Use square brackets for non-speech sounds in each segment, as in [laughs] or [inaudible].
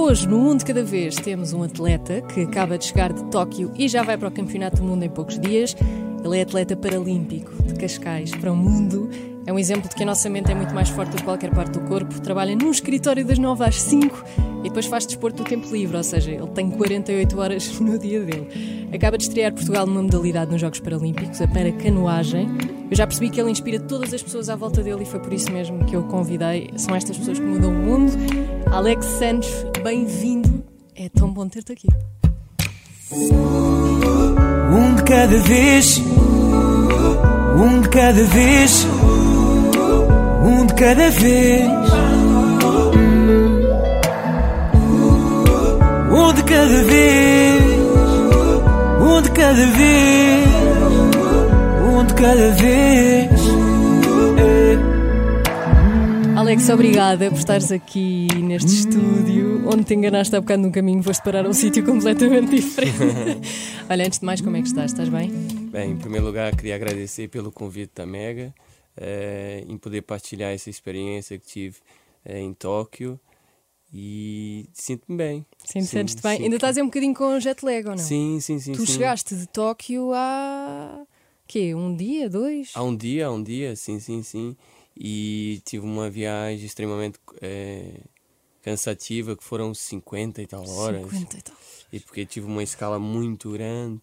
Hoje, no de Cada Vez, temos um atleta que acaba de chegar de Tóquio e já vai para o Campeonato do Mundo em poucos dias. Ele é atleta paralímpico de Cascais para o mundo. É um exemplo de que a nossa mente é muito mais forte do que qualquer parte do corpo. Trabalha num escritório das 9 às 5 e depois faz desporto do tempo livre, ou seja, ele tem 48 horas [laughs] no dia dele. Acaba de estrear Portugal numa modalidade nos Jogos Paralímpicos, a paracanoagem. Eu já percebi que ele inspira todas as pessoas à volta dele e foi por isso mesmo que eu o convidei. São estas pessoas que mudam o mundo. Alex Santos, bem-vindo. É tão bom ter-te aqui. Um de cada vez, um de cada vez, um de cada vez. Um de cada vez, um de cada vez, um de cada vez. Alex, obrigada por estares aqui neste estúdio, onde te enganaste há bocado num caminho, foste parar a um [laughs] sítio completamente diferente. [laughs] Olha, antes de mais, como é que estás? Estás bem? Bem, em primeiro lugar, queria agradecer pelo convite da Mega, em poder partilhar essa experiência que tive eh, em Tóquio e sinto-me bem. Sim, Sim, sentes-te bem. Ainda estás um bocadinho com jet lag ou não? Sim, sim, sim. Tu sim. chegaste de Tóquio há. quê? Um dia? Dois? Há um dia, há um dia, sim, sim, sim. E tive uma viagem extremamente eh, cansativa, que foram 50 e tal horas. 50 e tal. E porque tive uma escala muito grande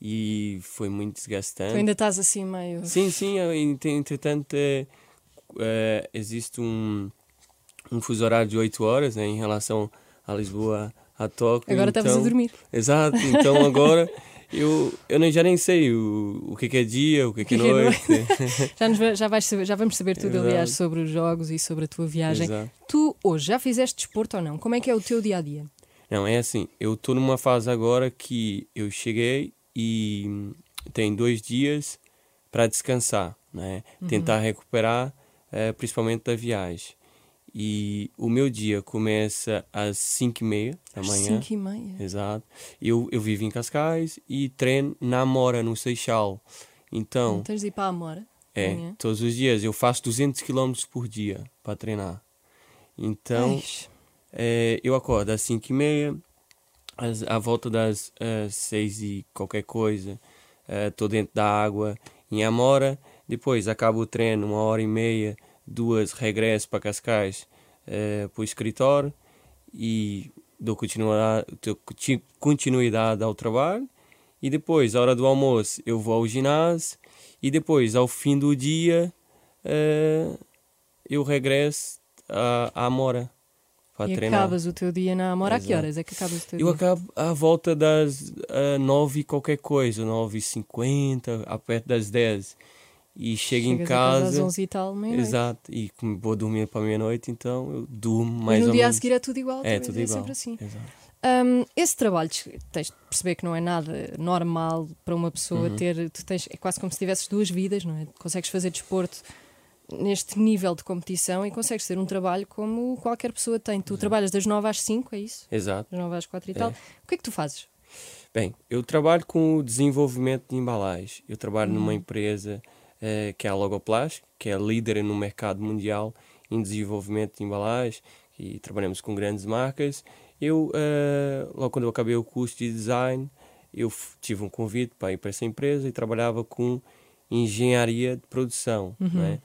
e foi muito Tu desgastante. ainda estás assim meio. Sim, sim, entretanto eh, eh, existe um, um fuso horário de 8 horas né, em relação a Lisboa a Tóquio. Agora então, a dormir. Exato, então [laughs] agora eu, eu nem, já nem sei o, o que, que é dia, o que, que é que é noite. [laughs] Já, nos já, vais saber- já vamos saber tudo, Exato. aliás, sobre os jogos e sobre a tua viagem. Exato. Tu hoje já fizeste desporto ou não? Como é que é o teu dia a dia? Não, é assim, eu estou numa fase agora que eu cheguei e tenho dois dias para descansar, né? tentar recuperar, eh, principalmente da viagem. E o meu dia começa às 5 e meia da manhã. 5 e meia. Exato. Eu, eu vivo em Cascais e treino na Amora, no Seixal. Então, Não tens de ir para a Amora? é, Amanhã? todos os dias eu faço 200 km por dia para treinar. Então, é, eu acordo às 5 e meia, às- à volta das 6 e qualquer coisa, estou dentro da água em Amora, depois acabo o treino, uma hora e meia, duas, regresso para Cascais para o escritório e dou continuidade, continuidade ao trabalho. E depois, à hora do almoço, eu vou ao ginásio e depois, ao fim do dia, eh, eu regresso à, à Amora para E treinar. acabas o teu dia na Amora. A que Exato. horas é que acabas o teu Eu dia? acabo à volta das uh, 9 e qualquer coisa, 9 e 50, a perto das 10. E chego em Chegas a casa às casa. 11 e tal, meia-noite. Exato, e como vou dormir para meia-noite, então eu durmo Mas mais no ou dia a menos. seguir é tudo igual. é tudo é igual. sempre assim. Exato. Hum, esse trabalho, tens de perceber que não é nada normal para uma pessoa Uhum. ter. Tu tens, é quase como se tivesses duas vidas, não é? Consegues fazer desporto neste nível de competição e consegues ter um trabalho como qualquer pessoa tem. Tu trabalhas das 9 às 5, é isso? Exato. Das 9 às 4 e É. tal. O que é que tu fazes? Bem, eu trabalho com o desenvolvimento de embalagem. Eu trabalho Uhum. numa empresa eh, que é a Logoplast, que é líder no mercado mundial em desenvolvimento de embalagem e trabalhamos com grandes marcas. Eu, eh, logo quando eu acabei o curso de design, eu tive um convite para ir para essa empresa e trabalhava com engenharia de produção, né?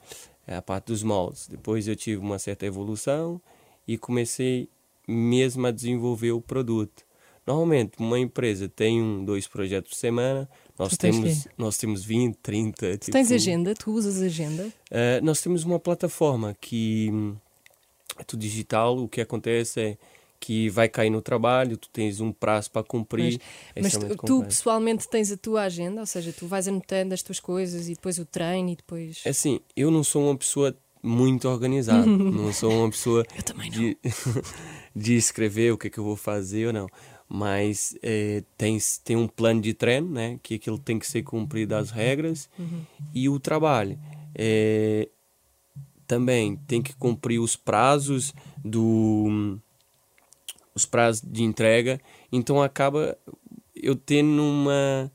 A parte dos moldes. Depois eu tive uma certa evolução e comecei mesmo a desenvolver o produto. Normalmente, uma empresa tem um, dois projetos por semana. Nós Tu tens temos, nós temos 20, 30. Tu tens tipo, agenda? Tu usas agenda? eh, nós temos uma plataforma que hum, é tudo digital. O que acontece é que vai cair no trabalho, tu tens um prazo para cumprir. é Mas tu, pessoalmente tens a tua agenda? Ou seja, tu vais anotando as tuas coisas e depois o treino e depois. É Assim, eu não sou uma pessoa muito organizada. [laughs] não sou uma pessoa de, [laughs] de escrever o que é que eu vou fazer ou não. Mas eh, tem, tem um plano de treino, né? Que aquilo tem que ser cumprido as regras. E o trabalho. eh, também tem que cumprir os prazos do os prazos de entrega então acaba eu tendo uma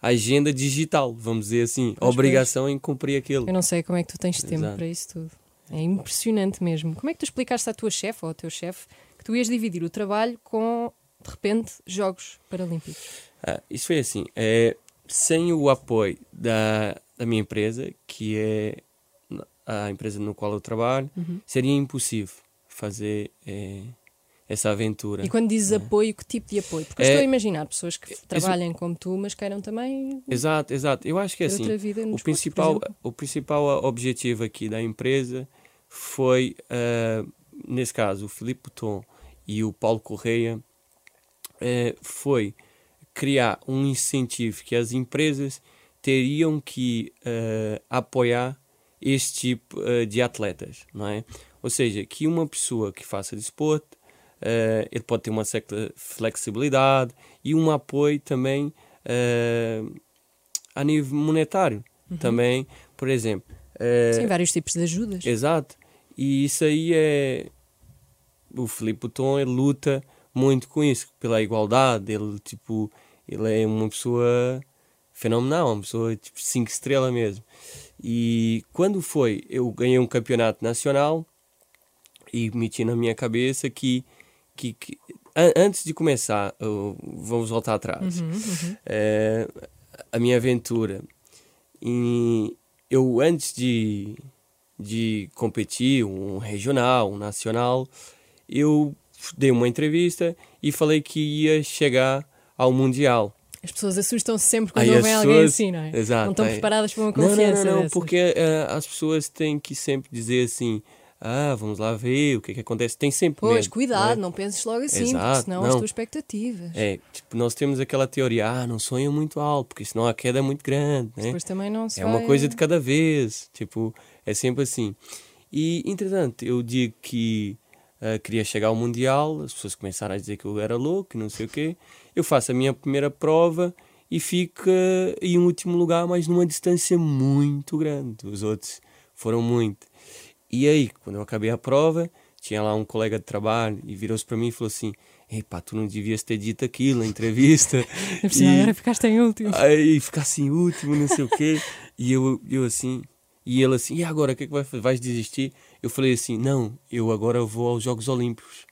agenda digital vamos dizer assim Pois, obrigação em cumprir aquilo Eu não sei como é que tu tens tempo Exato. para isso tudo. É impressionante mesmo. Como é que tu explicaste à tua chefe ou ao teu chefe que tu ias dividir o trabalho com, de repente, Jogos Paralímpicos. Ah, isso foi assim. É, sem o apoio da, da minha empresa, que é a empresa no qual eu trabalho, Uhum. seria impossível fazer é, essa aventura. E quando dizes apoio, que tipo de apoio? Porque É- estou a imaginar pessoas que trabalhem como tu, mas queiram também Exato, exato. Eu acho que é assim. O principal, o principal objetivo aqui da empresa foi, ah, nesse caso, o Filipe Tom e o Paulo Correia, eh, foi criar um incentivo que as empresas teriam que ah, apoiar este tipo de atletas, não é? Ou seja, que uma pessoa que faça desporto, eh, ele pode ter uma certa flexibilidade e um apoio também eh, a nível monetário também, por exemplo. eh, Sim, vários tipos de ajudas. Exato. E isso aí é. O Filipe Tom ele luta muito com isso, pela igualdade. Ele, tipo, ele é uma pessoa fenomenal, uma pessoa tipo 5 estrelas mesmo. E quando foi, eu ganhei um campeonato nacional e meti na minha cabeça que, que, que an- antes de começar, vamos voltar atrás, Uhum, uhum. eh, a minha aventura. E eu, antes de, de competir, um regional, um nacional, eu dei uma entrevista e falei que ia chegar ao Mundial. As pessoas assustam-se sempre quando ouvem alguém pessoas- assim, não é? Exato, não estão é. preparadas para uma Não, não, confiança não, não, dessas. porque eh, as pessoas têm que sempre dizer assim, ah, vamos lá ver o que é que acontece. Tem sempre Pois, medo, cuidado, não é? não penses logo assim, Exato, porque senão as não. tuas expectativas. É, tipo, nós temos aquela teoria, ah, não sonha muito alto, porque senão a queda é muito grande, né? Depois também não se É uma vai- coisa de cada vez, tipo, é sempre assim. E, entretanto, eu digo que ah, queria chegar ao Mundial, as pessoas começaram a dizer que eu era louco, não sei o quê. Eu faço a minha primeira prova e fico ah, em último lugar, mas numa distância muito grande. Os outros foram muito. E aí, quando eu acabei a prova, tinha lá um colega de trabalho e virou-se para mim e falou assim: Epá, tu não devias ter dito aquilo na entrevista. [laughs] E- Agora ficaste em último. Aí ficasse em último, não sei o quê. E eu, eu assim, e ele assim, e agora o que é que vai fazer? Vais desistir? Eu falei assim, não, eu agora vou aos Jogos Olímpicos.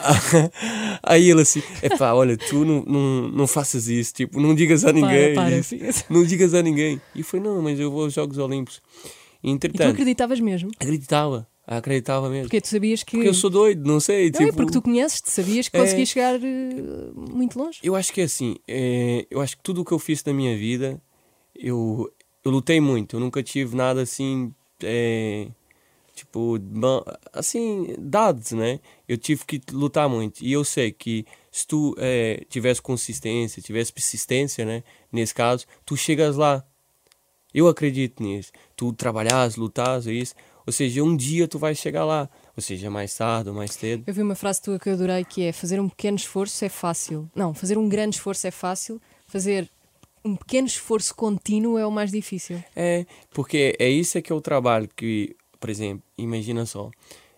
[laughs] Aí ele assim, epá, olha, tu não, não, não faças isso, tipo, não digas a ninguém. para, filha. Não digas a ninguém. E foi, não, mas eu vou aos Jogos Olímpicos. E, E tu entretanto, acreditavas mesmo? acreditava, acreditava mesmo. Porque tu sabias que. Porque eu sou doido, não sei, Não, é tipo... porque tu conheces-te, sabias que É. conseguias chegar eh, muito longe. Eu acho que é assim, é, eu acho que tudo o que eu fiz na minha vida, eu, eu lutei muito, eu nunca tive nada assim, é, tipo, assim, dados, né? Eu tive que lutar muito e eu sei que se tu é, tivesse consistência, tivesse persistência, né? Nesse caso, tu chegas lá. Eu acredito nisso. Tu trabalhas, lutas, é isso. Ou seja, um dia tu vais chegar lá. Ou seja, mais tarde ou mais cedo. Eu vi uma frase tua que eu adorei que é fazer um pequeno esforço é fácil. Não, fazer um grande esforço é fácil. Fazer um pequeno esforço contínuo é o mais difícil. É, porque é isso é que é o trabalho que, por exemplo, imagina só,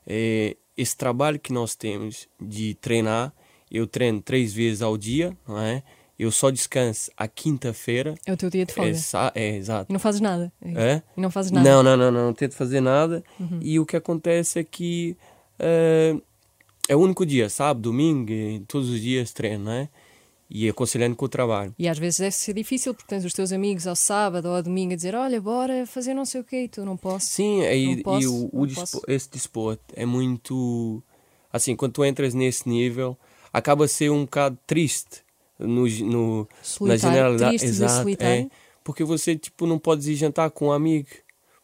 é, esse trabalho que nós temos de treinar, eu treino três vezes ao dia, não é? Eu só descanso à quinta-feira. É o teu dia de folga. É, é, exato. E não fazes nada. É? E não fazes nada. Não, não, não, não, não tento fazer nada. Uhum. E o que acontece é que eh, é o único dia, sábado, domingo, todos os dias treino, não é? E aconselhando com o trabalho. E às vezes deve ser difícil porque tens os teus amigos ao sábado ou ao domingo a dizer: Olha, bora fazer não sei o quê e tu não posso. Sim, é, e, Não posso, e o, o dispo- esse desporto é muito. Assim, quando tu entras nesse nível, acaba a ser um bocado triste no, no, na generalidade. Exato, é. Porque você, tipo, não podes ir jantar com um amigo.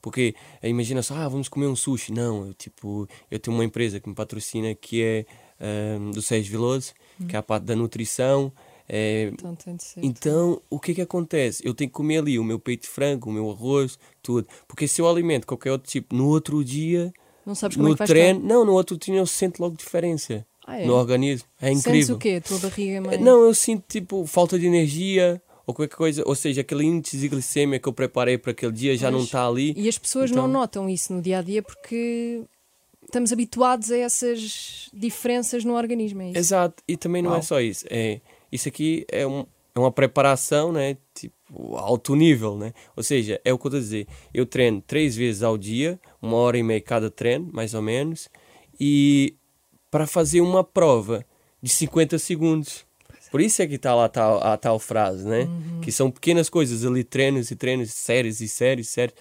Porque eh, imagina só, ah, vamos comer um sushi. Não, eu, tipo, eu tenho uma empresa que me patrocina que é ahm, do Sérgio Veloso, que é a parte da nutrição. É, Então então, o que é que acontece? Eu tenho que comer ali o meu peito de frango, o meu arroz, tudo. Porque se eu alimento qualquer outro tipo, no outro dia, Não sabes como no é que treino, não, no outro dia eu sinto logo diferença Ah, é? no organismo. É Sentes incrível. o quê? A tua barriga mais... Não, eu sinto tipo falta de energia ou qualquer coisa, ou seja, aquele índice de glicemia que eu preparei para aquele dia já não está ali. E as pessoas Então- não notam isso no dia a dia porque estamos habituados a essas diferenças no organismo. É isso? Exato, e também não é Uau. só isso. É, isso aqui é, um, é uma preparação, né? Tipo, alto nível, né? Ou seja, é o que eu estou a dizer. Eu treino três vezes ao dia, uma hora e meia cada treino, mais ou menos, e para fazer uma prova de 50 segundos. Por isso é que está lá a tal, a tal frase, né? Uhum. Que são pequenas coisas ali, treinos e treinos, séries e séries, séries.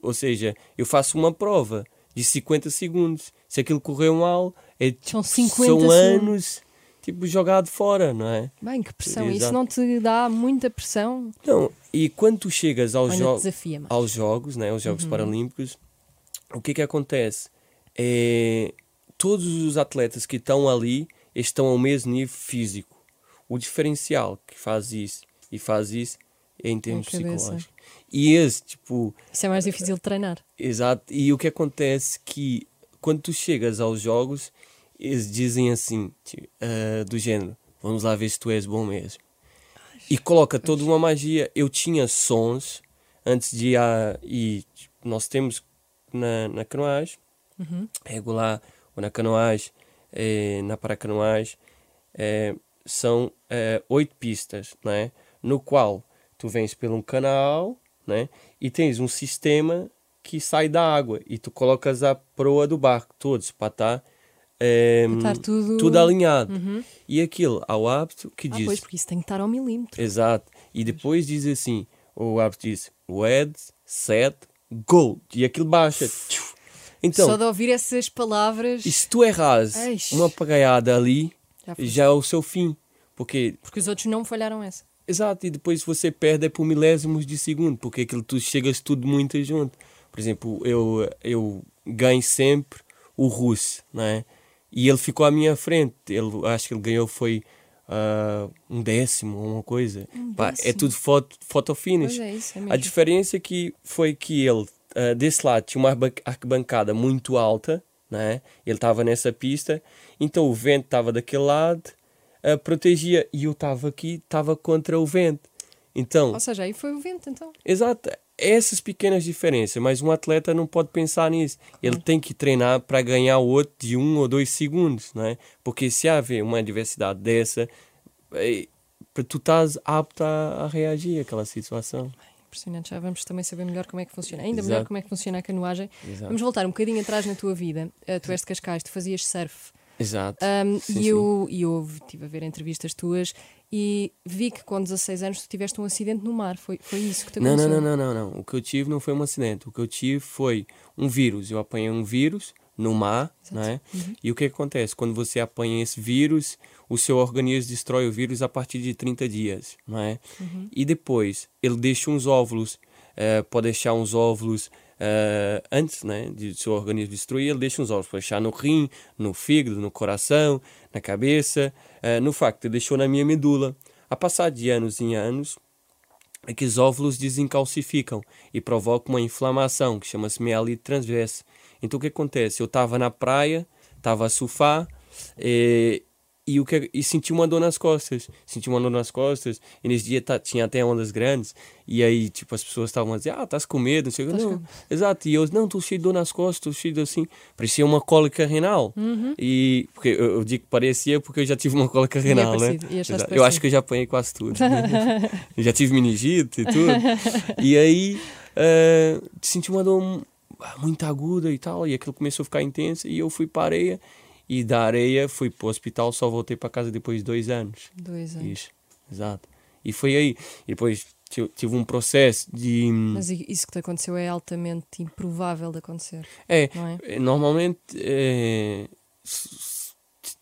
Ou seja, eu faço uma prova de 50 segundos. Se aquilo correu mal, é, São tipo, 50 são segundos. anos tipo, jogado fora, não é? Bem, que pressão. Isso Exato. não te dá muita pressão? Não, e quando tu chegas aos, jo aos Jogos, né, aos Jogos Paralímpicos, o que é que acontece? É, todos os atletas que estão ali estão ao mesmo nível físico. O diferencial que faz isso e faz isso é em termos psicológicos. E esse, tipo, Isso é mais difícil de treinar. Exato. E o que acontece que quando tu chegas aos jogos, eles dizem assim, ti- ah, do género, vamos lá ver se tu és bom mesmo. E coloca toda uma magia. Eu tinha sons antes de ir a... E tipo, nós temos na, na canoagem, regular, ou na canoagem, eh, na paracanoagem, eh, são eh, oito pistas, não é? No qual tu vens por um canal, né? E tens um sistema que sai da água e tu colocas a proa do barco todos para estar eh, Para estar tudo- alinhado. Uhum. E aquilo, ao hábito que Ah, diz pois, porque isso tem que estar ao milímetro. Exato. E depois diz assim: o hábito diz red, set, go. E aquilo baixa. Então, Só de ouvir essas palavras, e se tu erras Eish. uma apagaiada ali, Já já é o seu fim. Porque, porque os outros não falharam essa. exato, e depois você perde é por milésimos de segundo, porque aquilo tu chegas tudo muito junto. Por exemplo, eu, eu ganho sempre o russo, não é? E ele ficou à minha frente. Ele, acho que ele ganhou foi ah, um décimo ou uma coisa. Pá, é tudo foto, photo finish. É, isso é A diferença que foi que ele, ah, desse lado, tinha uma arquibancada muito alta, né? ele estava nessa pista, então o vento estava daquele lado, ah, protegia, e eu estava aqui, estava contra o vento. Então, Ou seja, aí foi o vento, então. exato, essas pequenas diferenças, mas um atleta não pode pensar nisso. Ele tem que treinar para ganhar o outro de um ou dois segundos, não é? Porque se haver uma adversidade dessa, eh, tu estás apto a, a reagir àquela situação. Impressionante, já vamos também saber melhor como é que funciona. Ainda Exato. melhor como é que funciona a canoagem. Exato. Vamos voltar um bocadinho atrás na tua vida. Uh, tu és de Cascais, tu fazias surf. Exato. Um, Sim, e eu, e eu estive a ver entrevistas tuas e vi que com 16 anos tu tiveste um acidente no mar. Foi, foi isso que te Não, não, aconteceu? não, não, não, não. O que eu tive não foi um acidente. O que eu tive foi um vírus. Eu apanhei um vírus no mar, não é? E o que acontece? Quando você apanha esse vírus, o seu organismo destrói o vírus a partir de 30 dias, não é? E depois, ele deixa uns óvulos, eh, pode deixar uns óvulos eh, antes, né, de seu organismo destruir, ele deixa uns óvulos, pode deixar no rim, no fígado, no coração, na cabeça, eh, no facto, ele deixou na minha medula. A passar de anos em anos, é que os óvulos desencalcificam e provocam uma inflamação que chama-se mielite transversa. Então o que acontece? Eu estava na praia, estava a surfar eh, e, o que, e senti uma dor nas costas. Senti uma dor nas costas e nesse dia tá- tinha até ondas grandes e aí tipo as pessoas estavam a dizer, ah, estás com medo, não sei o. Estás Não, exato. E eu, não, estou cheio de dor nas costas, estou cheio de assim. Parecia uma cólica renal. E porque eu, eu digo que parecia porque eu já tive uma cólica renal, né? e achaste Exato. Eu acho que eu já apanhei quase tudo. [laughs] já tive meningite e tudo. [laughs] E aí eh, senti uma dor muito aguda e tal, e aquilo começou a ficar intenso, e eu fui para a areia, e da areia fui para o hospital, só voltei para casa depois de dois anos. Dois anos. Isso, exato. E foi aí. E depois ti- tive um processo de. Mas i- isso que te aconteceu é altamente improvável de acontecer, É, é? eh, normalmente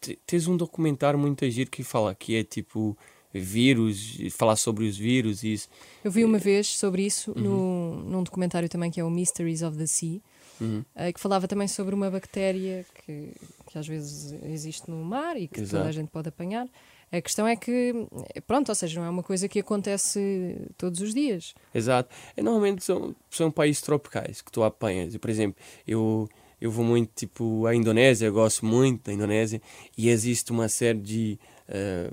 te- tens um documentário muito giro que fala que é tipo vírus, falar sobre os vírus e isso. Eu vi uma vez sobre isso Uhum. no, num documentário também que é o Mysteries of the Sea, Uhum. eh, que falava também sobre uma bactéria que, que às vezes existe no mar e que toda a Exato. gente pode apanhar. A questão é que, pronto, ou seja, não é uma coisa que acontece todos os dias. Exato. É, normalmente são, são países tropicais que tu apanhas. Por exemplo, eu, eu vou muito tipo à Indonésia, eu gosto muito da Indonésia, e existe uma série de, eh,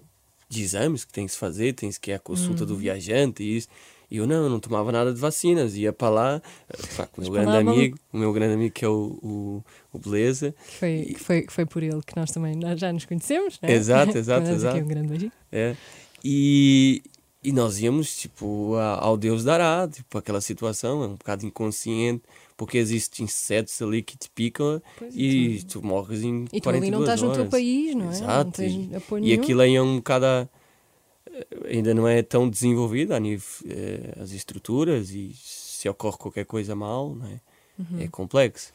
de exames que tem que se fazer, tens que ir à consulta do viajante e isso. E eu não, eu não tomava nada de vacinas, ia para lá, eh, [laughs] pá, com o meu para grande lá, amigo, o meu grande amigo que é o, o, o Beleza. Foi, que foi, foi por ele que nós também nós já nos conhecemos, não é? Exato, [laughs] exato, Mandamos aqui exato. um grande beijinho. É. E, e nós íamos, tipo, a- ao Deus dará, tipo, aquela situação, é um bocado inconsciente, porque existem insetos ali que te picam Pois, e tu morres em E tu ali não 42 estás no teu horas. país, não é? Não Exato, tens e- E aquilo aí é um bocado. a- Ainda não é tão desenvolvido a nível. eh, as estruturas e se ocorre qualquer coisa mal, não é? Uhum. É complexo.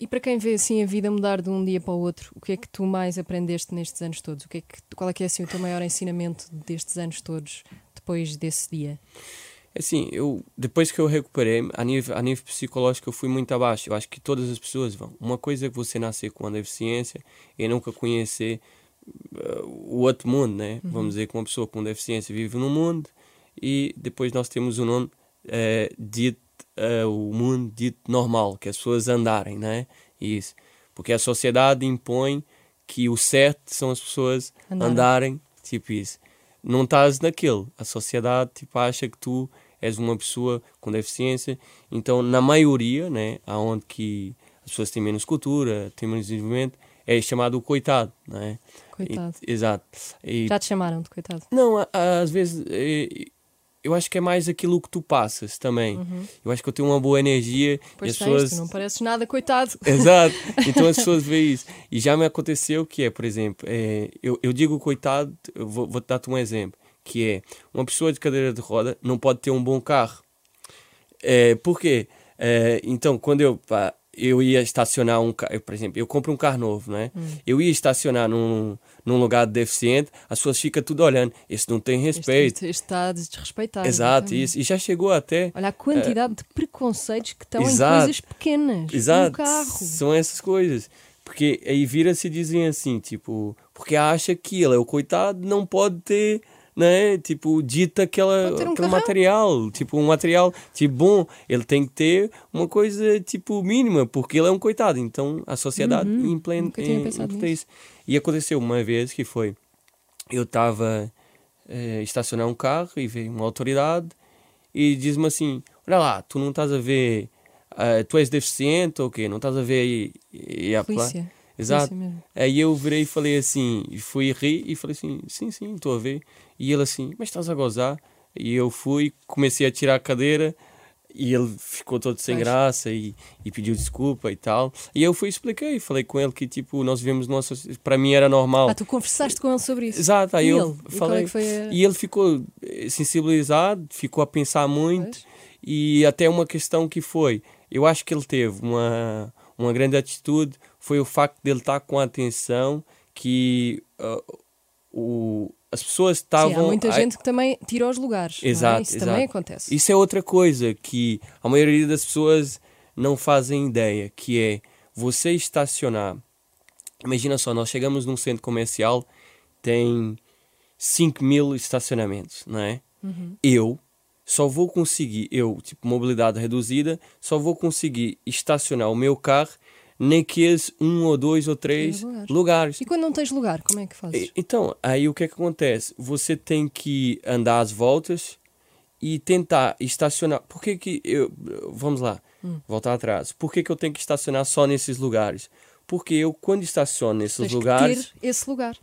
E para quem vê assim a vida mudar de um dia para o outro, o que é que tu mais aprendeste nestes anos todos? O que é que, qual é que é assim, o teu maior ensinamento destes anos todos, depois desse dia? Assim, eu, depois que eu recuperei, a nível, a nível psicológico, eu fui muito abaixo. Eu acho que todas as pessoas vão. Uma coisa é que você nascer com uma deficiência e nunca conhecer eh, o outro mundo, né? Vamos dizer que uma pessoa com deficiência vive num mundo e depois nós temos o nome eh, dito, eh, o mundo dito normal, que as pessoas andarem, né? Isso. Porque a sociedade impõe que o certo são as pessoas Andarem. andarem, tipo isso. Não estás naquele. A sociedade tipo, acha que tu és uma pessoa com deficiência. Então, na maioria, né, aonde que as pessoas têm menos cultura, têm menos desenvolvimento, é chamado o coitado, né? Coitado. E- exato. E, Já te chamaram de coitado? não, às vezes eh, eu acho que é mais aquilo que tu passas também. Eu acho que eu tenho uma boa energia Uhum. Pois e as tens, pessoas não pareces nada coitado. [laughs] Exato. [laughs] Então as pessoas veem isso. E já me aconteceu que é, por exemplo, é, eu, eu digo coitado, eu vou, vou dar-te um exemplo, que é uma pessoa de cadeira de roda não pode ter um bom carro. É, por quê? É, então, quando eu, pá, eu ia estacionar um carro, por exemplo, eu compro um carro novo, né? Eu ia estacionar num, num lugar deficiente, as pessoas ficam tudo olhando, esse não tem respeito. este, este está a desrespeitar. Exato, isso. E já chegou até Olha a quantidade de preconceitos que estão Exato. em coisas pequenas. Exato. Carro. São essas coisas. Porque aí vira-se e dizem assim, tipo, porque acha que ele é o coitado, não pode ter, né? Tipo, dita aquela, um aquele material. Tipo, um material, tipo, bom, ele tem que ter uma coisa, tipo, mínima, porque ele é um coitado. Então a sociedade Uhum. eh, implanta nisso. isso. E aconteceu uma vez que foi, eu estava a estacionar um carro e veio uma autoridade e diz-me assim, olha lá, tu não estás a ver, ah, tu és deficiente ou o quê? Não estás a ver aí? E, a Polícia. Exato. Polícia. Aí eu virei e falei assim, e fui rir e falei assim, sim, sim, estou a ver. E ele assim, mas estás a gozar? E eu fui, comecei a tirar a cadeira e ele ficou todo sem graça e, e pediu desculpa e tal. E eu fui e expliquei, falei com ele que tipo, nós vivemos sociedade, para mim era normal. Ah, tu conversaste com ele sobre isso. Exato, aí E eu ele? E é falei. que foi a- E ele ficou eh, sensibilizado, ficou a pensar muito Pois. e até uma questão que foi, eu acho que ele teve uma, uma grande atitude, foi o facto dele estar com a atenção que ah, o, as pessoas Sim, estavam... há muita gente que também tira os lugares. é? Exato, Isso exato. também acontece. Isso é outra coisa que a maioria das pessoas não fazem ideia, que é você estacionar. Imagina só, nós chegamos num centro comercial, tem 5 mil estacionamentos, não é? Uhum. Eu só vou conseguir, eu, tipo, mobilidade reduzida, só vou conseguir estacionar o meu carro naqueles um ou dois ou três lugares. lugares. E quando não tens lugar, como é que fazes? Então, aí o que é que acontece? Você tem que andar às voltas e tentar estacionar. Por que que eu... Vamos lá, Hum. voltar atrás. Por que que eu tenho que estacionar só nesses lugares? Porque eu, quando estaciono nesses Tens lugares... que ter esse lugar.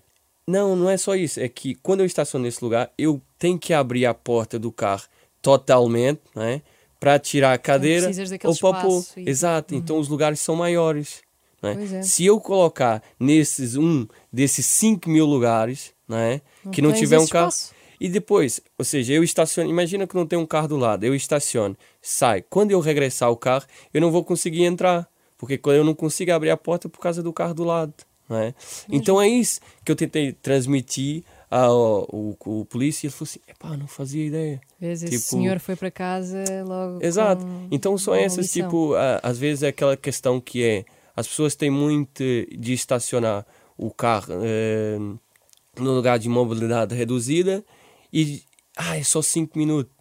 Não, não é só isso. É que quando eu estaciono nesse lugar, eu tenho que abrir a porta do carro totalmente, não é? Para tirar a cadeira precisas daquele ou para pôr. e- Exato. Então os lugares são maiores. Não é? É. Se eu colocar nesses um desses 5 mil lugares, não é? que não tiver um carro. espaço. E depois, ou seja, eu estaciono. Imagina que não tem um carro do lado. Eu estaciono, sai. Quando eu regressar ao carro, eu não vou conseguir entrar. Porque quando eu não consigo abrir a porta por causa do carro do lado. Não é? Então é isso que eu tentei transmitir ao, o, o polícia. E ele falou assim: epá, não fazia ideia. Vês, esse Tipo- senhor foi para casa logo. Exato. com Então são essas, lição. tipo, às vezes é aquela questão que é, as pessoas têm muito de estacionar o carro eh, no lugar de mobilidade reduzida e, ah, é só 5 minutos.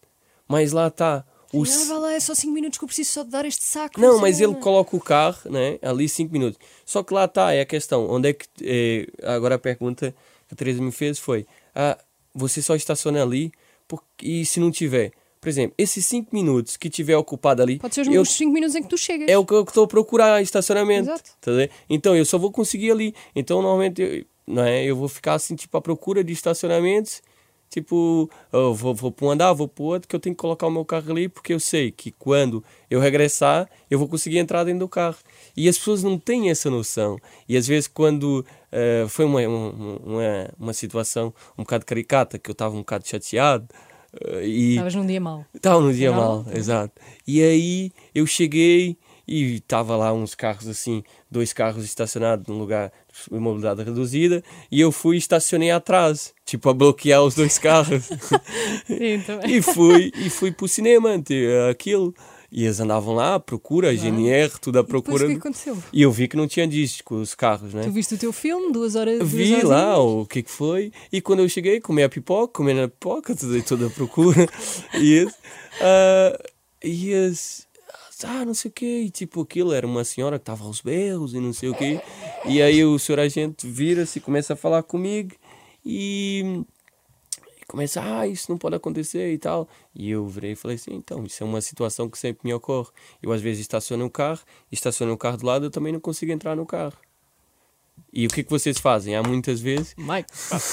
Mas lá está. O, Ah, vá lá, é só 5 minutos que eu preciso só de dar este saco. não, mas ele coloca o carro, né? Ali 5 minutos. Só que lá está, é a questão. Onde é que. eh, agora a pergunta que a Teresa me fez foi: ah, você só estaciona ali por- e se não tiver? Por exemplo, esses 5 minutos que tiver ocupado ali. Pode ser os eu, os 5 minutos em que tu chegas. é o que eu estou a procurar estacionamento. Exato. tá? Então eu só vou conseguir ali. Então normalmente eu, não é? eu vou ficar assim, tipo, à procura de estacionamentos. Tipo, vou, vou para um andar, vou para o outro, que eu tenho que colocar o meu carro ali, porque eu sei que quando eu regressar, eu vou conseguir entrar dentro do carro. E as pessoas não têm essa noção. E às vezes, quando uh, foi uma, uma, uma situação um bocado caricata, que eu estava um bocado chateado. Uh, e Estavas num dia mau. Estava num dia mau, exato. E aí eu cheguei e estava lá uns carros assim, dois carros estacionados num lugar de mobilidade reduzida, e eu fui e estacionei atrás, tipo a bloquear os dois carros. [laughs] Sim, e fui e fui para o cinema, aquilo. E eles andavam lá à procura, a GNR, tudo à procura. E o que aconteceu? E eu vi que não tinha disco os carros, né? Tu viste o teu filme, duas horas duas Vi horas lá o que que foi. E quando eu cheguei, comi a pipoca, comendo a pipoca, tudo, toda a procura. [laughs] e eles. Uh, e eles ah, não sei o quê. E tipo, aquilo era uma senhora que estava aos berros e não sei o quê. E aí o senhor agente vira-se e começa a falar comigo e, começa, ah, isso não pode acontecer e tal. E eu virei e falei assim, então, isso é uma situação que sempre me ocorre. Eu às vezes estaciono o carro, estaciono o carro do lado, eu também não consigo entrar no carro. E o que, que vocês fazem? Há muitas vezes. Mike.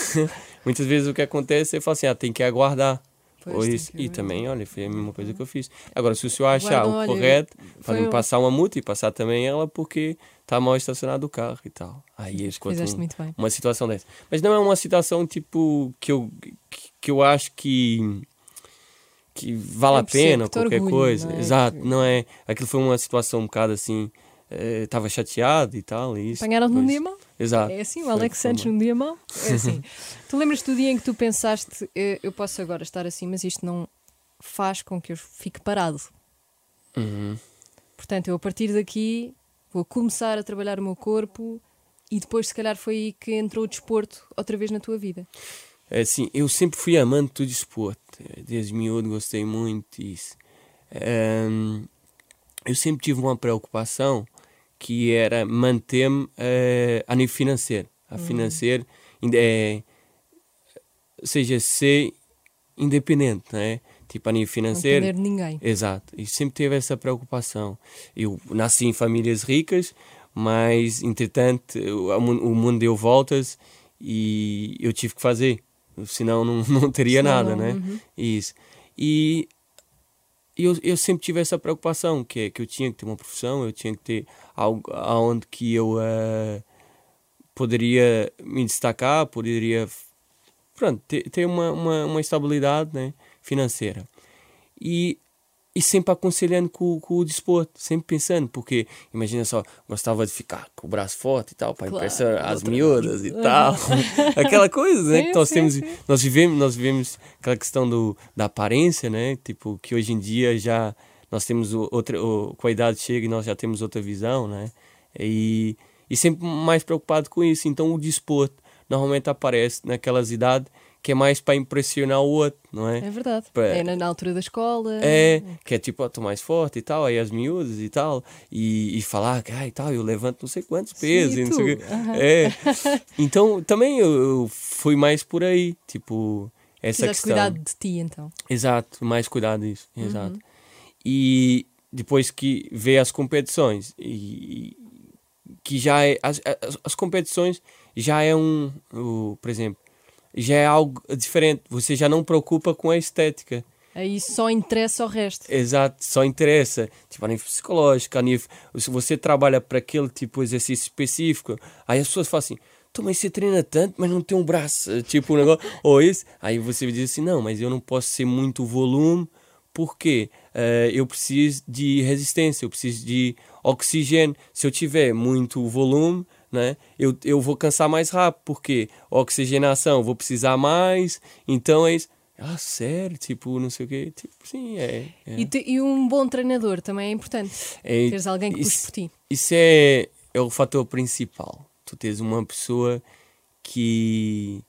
[laughs] muitas vezes o que acontece é falar assim, ah, tem que aguardar. Pois, Ou isso. E também, olha, foi a mesma coisa que eu fiz. Agora, se o senhor achar o correto, um- passar uma multa e passar também ela porque está mal estacionado o carro e tal. Aí eles contam bem. uma situação dessa. Mas não é uma situação tipo que eu, que, que eu acho que que vale a pena qualquer orgulha, coisa. não é? Exato, não é. Aquilo foi uma situação um bocado assim. Estava chateado e tal. E isso, Apanharam-te depois- dia mau? Exato. É assim, o Alex Santos num dia mau? É [laughs] assim. tu lembras do dia em que tu pensaste, "Eh, eu posso agora estar assim, mas isto não faz com que eu fique parado. Uhum. Portanto, eu a partir daqui vou começar a trabalhar o meu corpo e depois, se calhar, foi aí que entrou o desporto outra vez na tua vida. É assim, eu sempre fui amante do desporto. Desde miúdo gostei muito disso. Ahm, eu sempre tive uma preocupação que era manter-me eh, a nível financeiro. A financeiro, inde- é, ou seja, ser independente, né? Tipo, a nível Não financeiro. depender de ninguém. Exato, e sempre teve essa preocupação. Eu nasci em famílias ricas, mas entretanto o, o mundo- o mundo deu voltas e eu tive que fazer, senão não, [laughs] não teria Senão nada, não, né? uhum. Isso. E eu, eu sempre tive essa preocupação, que é que eu tinha que ter uma profissão, eu tinha que ter algo aonde que eu eh, poderia me destacar, poderia pronto, ter, ter uma, uma, uma estabilidade né, financeira. E, e sempre aconselhando com, com o desporto, sempre pensando, porque imagina só, gostava de ficar com o braço forte e tal, para Claro, impressionar as miúdas e tal. [laughs] [laughs] Aquela coisa, né? Sim, que nós sim, temos, sim. nós vivemos, nós vivemos aquela questão do, da aparência, né? Tipo, que hoje em dia já nós temos outra, o, com a idade chega e nós já temos outra visão, né? E, e sempre mais preocupado com isso. Então o desporto normalmente aparece naquelas idades que é mais para impressionar o outro, não é? É verdade. Pra- É na, na altura da escola. É, que é tipo, ó, tô mais forte e tal, aí as miúdas e tal, e, e falar que, ah, e tal, eu levanto não sei quantos pesos, e não sei o quê. Aham. É. [laughs] Então, também eu, eu fui mais por aí, tipo, essa Precisaste questão. cuidar de ti, então. Exato, mais cuidado disso, exato. Uhum. E depois que vê as competições, e, e que já é, as, as, as competições já é um, o, por exemplo, já é algo diferente, você já não preocupa com a estética. Aí só interessa o resto. Exato, só interessa, tipo, a nível psicológico, a nível, se você trabalha para aquele tipo de exercício específico, aí as pessoas falam assim, tu, mas você treina tanto, mas não tem um braço, [laughs] tipo, um negócio, ou isso, aí você diz assim, não, mas eu não posso ser muito volume, porque eh, eu preciso de resistência, eu preciso de oxigênio, se eu tiver muito volume, né, eu, eu vou cansar mais rápido, porque oxigenação, vou precisar mais, então é isso, ah, sério, tipo, não sei o quê, tipo, sim, é. é. E, te- e um bom treinador também é importante. É, Teres alguém que puxe isso- por ti. Isso é, é o fator principal. Tu tens uma pessoa que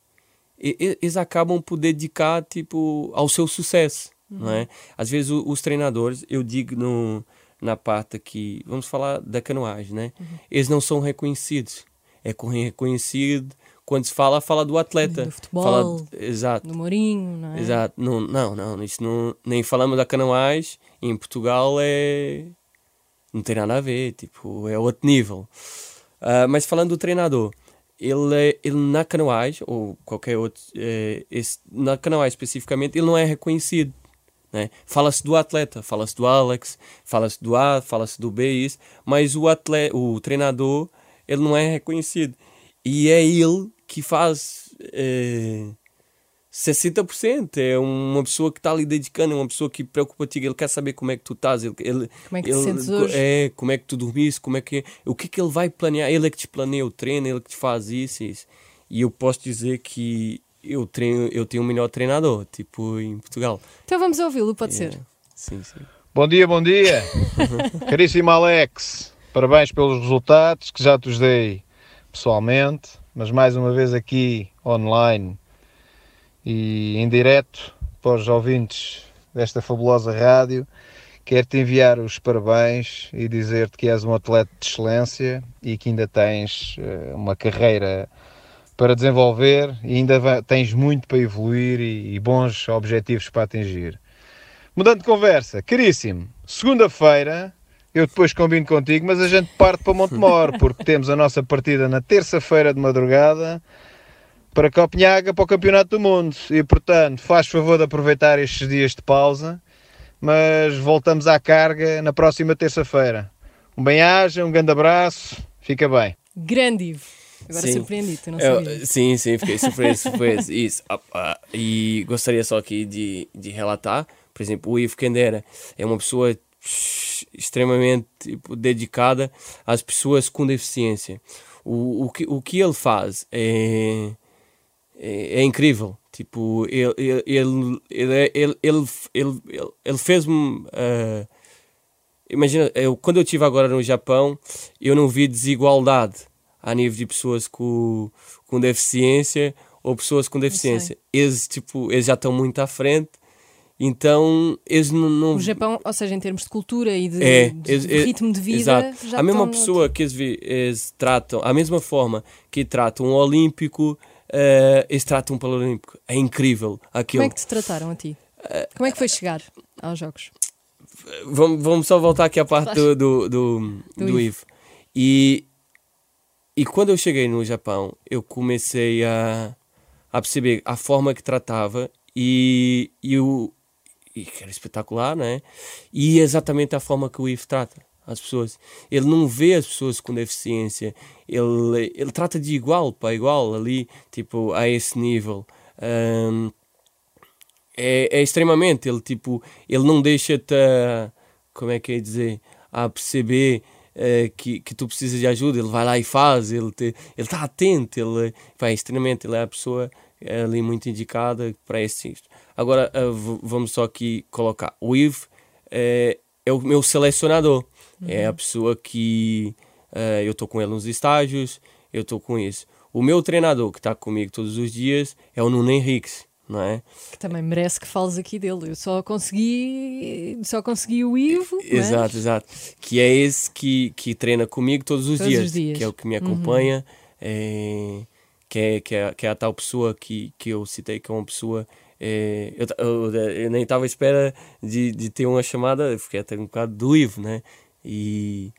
eles acabam por dedicar tipo ao seu sucesso, não é? Às vezes o- os treinadores, eu digo no, na parte aqui, vamos falar da canoagem, né? Eles não são reconhecidos. É co- reconhecido quando se fala, fala do atleta. Do futebol, Fala, exato. No Mourinho, não é? Exato, não, não, não, isso não, nem falamos da canoagem, em Portugal é, não tem nada a ver, tipo, é outro nível. Ah, mas falando do treinador, ele, é, ele na canoagem, ou qualquer outro, é, esse, na canoagem especificamente, ele não é reconhecido. Né? Fala-se do atleta, fala-se do Alex, fala-se do A, fala-se do B, isso, mas o, atleta, o treinador ele não é reconhecido. E é ele que faz é, 60%. É uma pessoa que está ali dedicando, é uma pessoa que preocupa-te, ele quer saber como é que tu estás, ele, ele, como é que ele, te sentes hoje? É, como é que tu dormiste, como é que o que é que ele vai planear, ele é que te planeia o treino, ele é que te faz isso, isso. E eu posso dizer que eu treino, eu tenho o melhor treinador, tipo em Portugal. Então vamos ouvi-lo, pode Yeah. ser. Sim, sim. Bom dia, bom dia. [laughs] Caríssimo Alex, parabéns pelos resultados que já te os dei pessoalmente, mas mais uma vez aqui online e em direto para os ouvintes desta fabulosa rádio. Quero-te enviar os parabéns e dizer-te que és um atleta de excelência e que ainda tens eh, uma carreira para desenvolver e ainda vai- tens muito para evoluir e, e bons objetivos para atingir. Mudando de conversa, caríssimo, segunda-feira eu depois combino contigo, mas a gente parte para Montemor, [laughs] porque temos a nossa partida na terça-feira de madrugada para Copenhaga para o Campeonato do Mundo. E portanto, faz favor de aproveitar estes dias de pausa, mas voltamos à carga na próxima terça-feira. Um bem-aja, um grande abraço, fica bem. Grande Ivo. Agora surpreendi-te, não é, sabia. Sim, sim, fiquei surpreso, surpreso. [laughs] Isso. Ah, ah, e gostaria só aqui de, de relatar, por exemplo, o Ivo Candera é uma pessoa extremamente tipo, dedicada às pessoas com deficiência. O, o, que, o que ele faz é, é, é incrível. Tipo, ele, ele, ele, ele, é, ele, ele, ele fez-me. Uh, imagina, eu, quando eu estive agora no Japão, eu não vi desigualdade a nível de pessoas com, com deficiência ou pessoas com deficiência. Eles, tipo, eles já estão muito à frente, então eles não. não O Japão, ou seja, em termos de cultura e de, é, de eles- eles- ritmo de vida, exato. já a mesma pessoa que eles, eles tratam, a mesma forma que tratam um olímpico, eh, eles tratam um paralímpico. É incrível Como aquilo. é que te trataram a ti? Como é que foi chegar aos Jogos? vamos, vamos só voltar aqui à parte do, do, do, Do do. Ivo. E, e quando eu cheguei no Japão, eu comecei a, a perceber a forma que tratava e, e, o, e que era espetacular, né? E exatamente a forma que o Ivo trata as pessoas. Ele não vê as pessoas com deficiência, ele, ele trata de igual para igual ali, tipo, a esse nível. Ahm, é, é extremamente, ele tipo, ele não deixa-te, como é que é dizer, a perceber eh, que, que tu precisas de ajuda, ele vai lá e faz, ele está atento, ele vai extremamente, ele é a pessoa eh, ali muito indicada para esse isto. Agora eh, v- vamos só aqui colocar, o Ivo eh, é o meu selecionador, é a pessoa que eh, eu estou com ele nos estágios, eu estou com isso. O meu treinador que está comigo todos os dias é o Nuno Henriques, não é? Que também merece que fales aqui dele. Eu só consegui, só consegui o Ivo. mas- Exato, exato. Que é esse que, que treina comigo todos os, Todos dias, os dias. que é o que me acompanha, é, que, é, que, é, que é a tal pessoa que, que eu citei, que é uma pessoa. é, eu, eu- eu nem estava à espera de, de ter uma chamada, fiquei até um bocado do Ivo, né? E,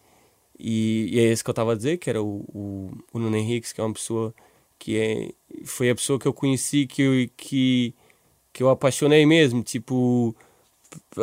e, e é esse que eu estava a dizer, que era o, o, o Nuno Henriques, que é uma pessoa que é, foi a pessoa que eu conheci que eu, que, que eu apaixonei mesmo, tipo,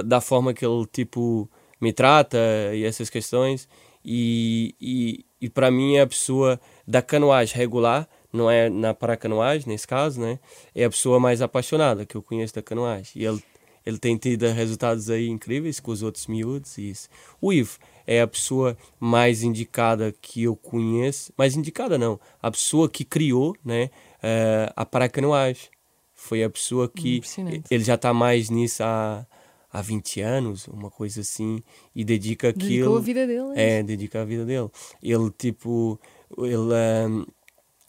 da forma que ele, tipo, me trata e essas questões. E, e, e para mim é a pessoa da canoagem regular, não é na paracanoagem, nesse caso, né? É a pessoa mais apaixonada que eu conheço da canoagem. E ele, ele tem tido resultados aí incríveis com os outros miúdos e isso. O Ivo é a pessoa mais indicada que eu conheço, mais indicada não, a pessoa que criou, né, eh, a paracanoagem. Foi a pessoa que Impressionante. ele já está mais nisso há, há 20 anos, uma coisa assim, e dedica aquilo. Dedicou a vida dele. É, isso. dedica a vida dele. Ele, tipo, ele, ahm,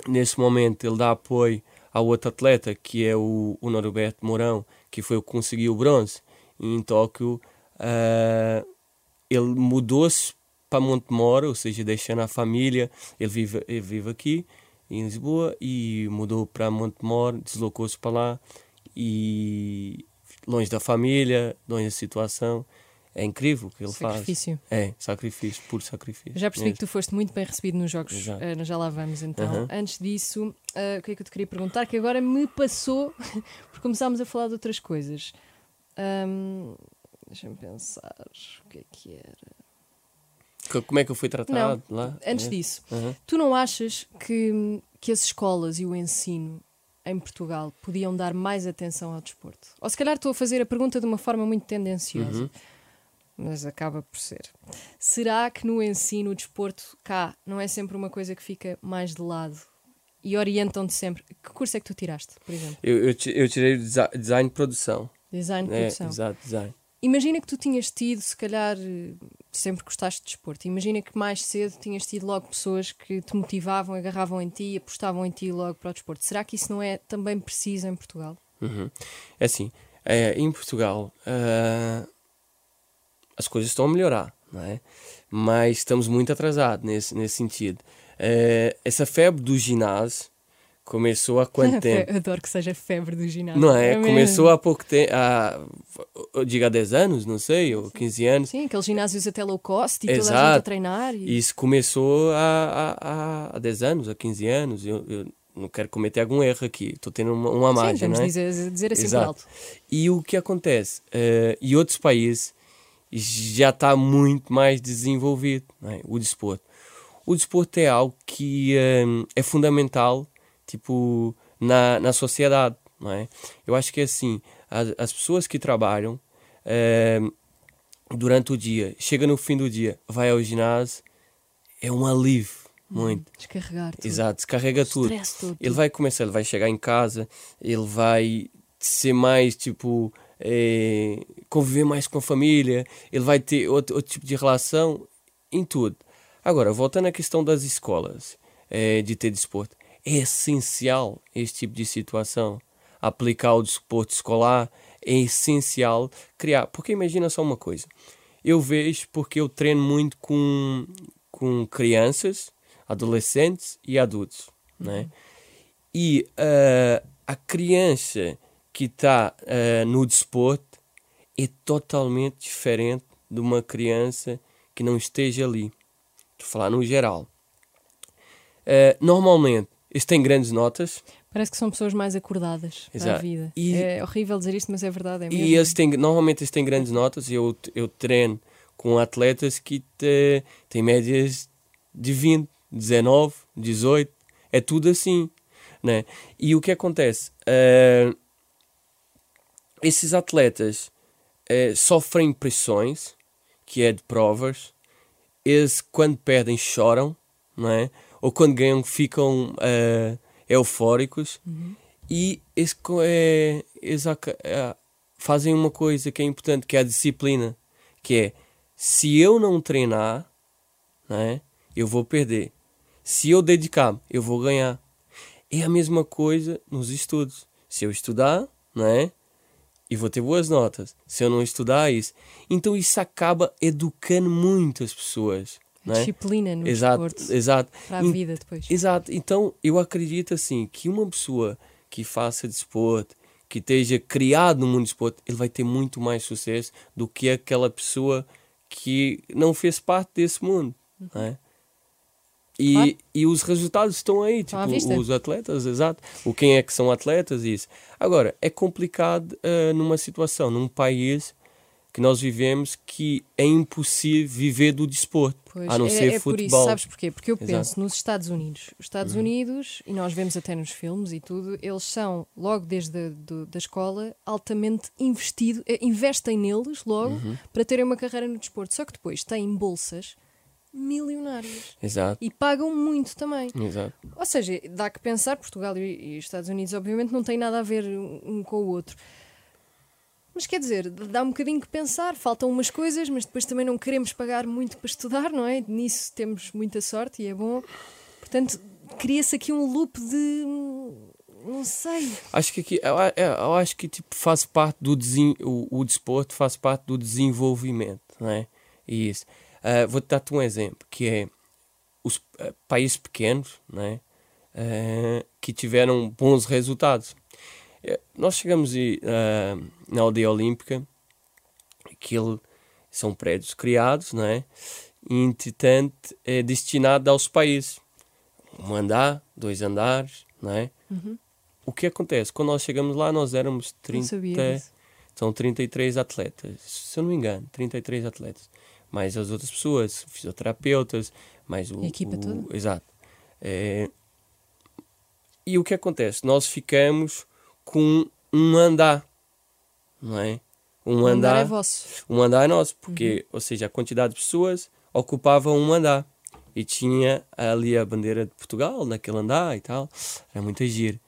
nesse momento, ele dá apoio ao outro atleta, que é o, o Norberto Mourão, que foi o que conseguiu o bronze. E em Tóquio, ah, ele mudou-se para Montemor, ou seja, deixando a família. Ele vive, ele vive aqui, em Lisboa, e mudou para Montemor, deslocou-se para lá, e longe da família, longe da situação. é incrível o que ele Sacrifício. faz. É, sacrifício, puro sacrifício. Já percebi mesmo. que tu foste muito bem recebido nos jogos, nós já lá vamos então. Uhum. Antes disso, eh, o que é que eu te queria perguntar? Que agora me passou, [laughs] porque começámos a falar de outras coisas. Ahm, Deixa-me pensar, o que é que era? Co- Como é que eu fui tratado lá? Antes É. disso, Uhum. tu não achas que, que as escolas e o ensino em Portugal podiam dar mais atenção ao desporto? Ou se calhar estou a fazer a pergunta de uma forma muito tendenciosa, Uhum. mas acaba por ser. Será que no ensino o desporto cá não é sempre uma coisa que fica mais de lado e orientam-te sempre? Que curso é que tu tiraste, por exemplo? Eu, eu, ti- eu tirei desi- design de produção. Design de É, produção. exato, design. Imagina que tu tinhas tido, se calhar, eh, sempre gostaste de desporto. Imagina que mais cedo tinhas tido logo pessoas que te motivavam, agarravam em ti, apostavam em ti logo para o desporto. Será que isso não é também preciso em Portugal? Uhum. É assim, é, em Portugal ah, as coisas estão a melhorar, não é? Mas estamos muito atrasados nesse, nesse sentido. Eh, essa febre do ginásio começou há [laughs] quanto tempo? Eu adoro que seja febre do ginásio. Não é? mesmo. Começou há pouco tempo, há, eu digo há 10 anos, não sei, ou 15 anos. Sim, aqueles ginásios até low cost e toda a gente a Exato. treinar. E... Isso começou há, há, há 10 anos, há 15 anos. Eu, eu não quero cometer algum erro aqui, estou tendo uma, uma Sim, margem, vamos não é? dizer, dizer assim Exato. alto. E o que acontece? Eh, e outros países já está muito mais desenvolvido é? o desporto. O desporto é algo que eh, é fundamental tipo, na, na sociedade. Não é? Eu acho que é assim, as, as pessoas que trabalham eh, durante o dia, chega no fim do dia, vai ao ginásio, é um alívio, muito. Descarregar tudo. Exato, descarrega tudo. todo. Ele vai começar, ele vai chegar em casa, ele vai ser mais tipo eh, conviver mais com a família, ele vai ter outro, outro tipo de relação em tudo. Agora, voltando à questão das escolas eh, de ter desporto, é essencial este tipo de situação. Aplicar o desporto escolar é essencial criar. Porque imagina só uma coisa. Eu vejo porque eu treino muito com, com crianças, adolescentes e adultos. Né? E ah, a criança que está no desporto é totalmente diferente de uma criança que não esteja ali. Estou a falar no geral. Ah, normalmente, eles têm grandes notas Parece que são pessoas mais acordadas para a Exato. vida. E- É horrível dizer isto, mas é verdade. É mesmo. e eles têm, normalmente eles têm grandes notas. Eu, eu treino com atletas que te- têm médias de 20, 19, 18. É tudo assim. Né? E o que acontece? Ah, esses atletas eh, sofrem pressões, que é de provas. Eles, quando perdem, choram, não é? Ou quando ganham, ficam eh, eufóricos. E co- eh, eles aca- eh, fazem uma coisa que é importante, que é a disciplina. Que é, se eu não treinar, não é? eu vou perder. Se eu dedicar, eu vou ganhar. É a mesma coisa nos estudos. Se eu estudar, não é? E vou ter boas notas. Se eu não estudar isso. Então isso acaba educando muito as pessoas. Não é? Disciplina no Exato, desporto. exato. Para a vida depois. Exato. Então eu acredito assim que uma pessoa que faça desporto, que esteja criado no mundo do desporto, ele vai ter muito mais sucesso do que aquela pessoa que não fez parte desse mundo. não é? E, Claro. e os resultados estão aí, Estão tipo, os atletas, exato. O quem é que são atletas isso. Agora, é complicado eh, numa situação, num país que nós vivemos que é impossível viver do desporto, Pois, a não é, ser é por isso, futebol. sabes porquê? Porque eu Exato. Uhum. penso nos Estados Unidos. Os Estados Unidos, e nós vemos até nos filmes e tudo, eles são, logo desde a do- da escola, altamente investido, eh, investem neles logo Uhum. para terem uma carreira no desporto. Só que depois têm bolsas milionárias Exato, e pagam muito também. exato. Ou seja, dá que pensar, Portugal e, e os Estados Unidos, obviamente, não têm nada a ver um um com o outro. Mas quer dizer, dá um bocadinho que pensar, faltam umas coisas, mas depois também não queremos pagar muito para estudar, não é? Nisso temos muita sorte e é bom. Portanto, cria-se aqui um loop de. Não sei. Acho que aqui, eu, a- eu- acho que tipo, faz parte do desen, o, o desporto faz parte do desenvolvimento, não é? E isso. Ah, Vou-te dar-te um exemplo, que é os ah, países pequenos, não é? Ah, que tiveram bons resultados. Eh, Nós chegamos e, ah, na aldeia olímpica, aquilo são prédios criados, não é? Entretanto, é destinado aos países. Um andar, dois andares, não é? Uhum. O que acontece? Quando nós chegamos lá, nós éramos Não 30, sabia disso. são 33 atletas, se eu não me engano, 33 atletas. Mais as outras pessoas, fisioterapeutas, mais o. A equipa o- toda? Exato. É, e o que acontece? Nós ficamos com um andar, não é? Um O andar andar, é vosso. um andar é nosso, porque, ou seja, a quantidade de pessoas ocupava um andar. E tinha ali a bandeira de Portugal naquele andar e tal. Era muito giro.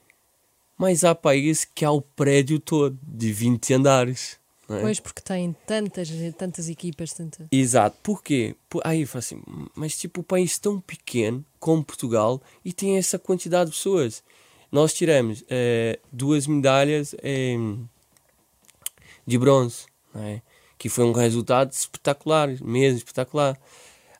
Mas há países que há o prédio todo, de 20 andares. É? Pois, porque tem tantas, tantas equipas, tanta... Exato. Porquê? Por, aí eu falo assim, mas tipo, o país tão pequeno como Portugal e tem essa quantidade de pessoas. Nós tiramos eh, duas medalhas eh, de bronze, é? que foi um resultado espetacular, mesmo espetacular.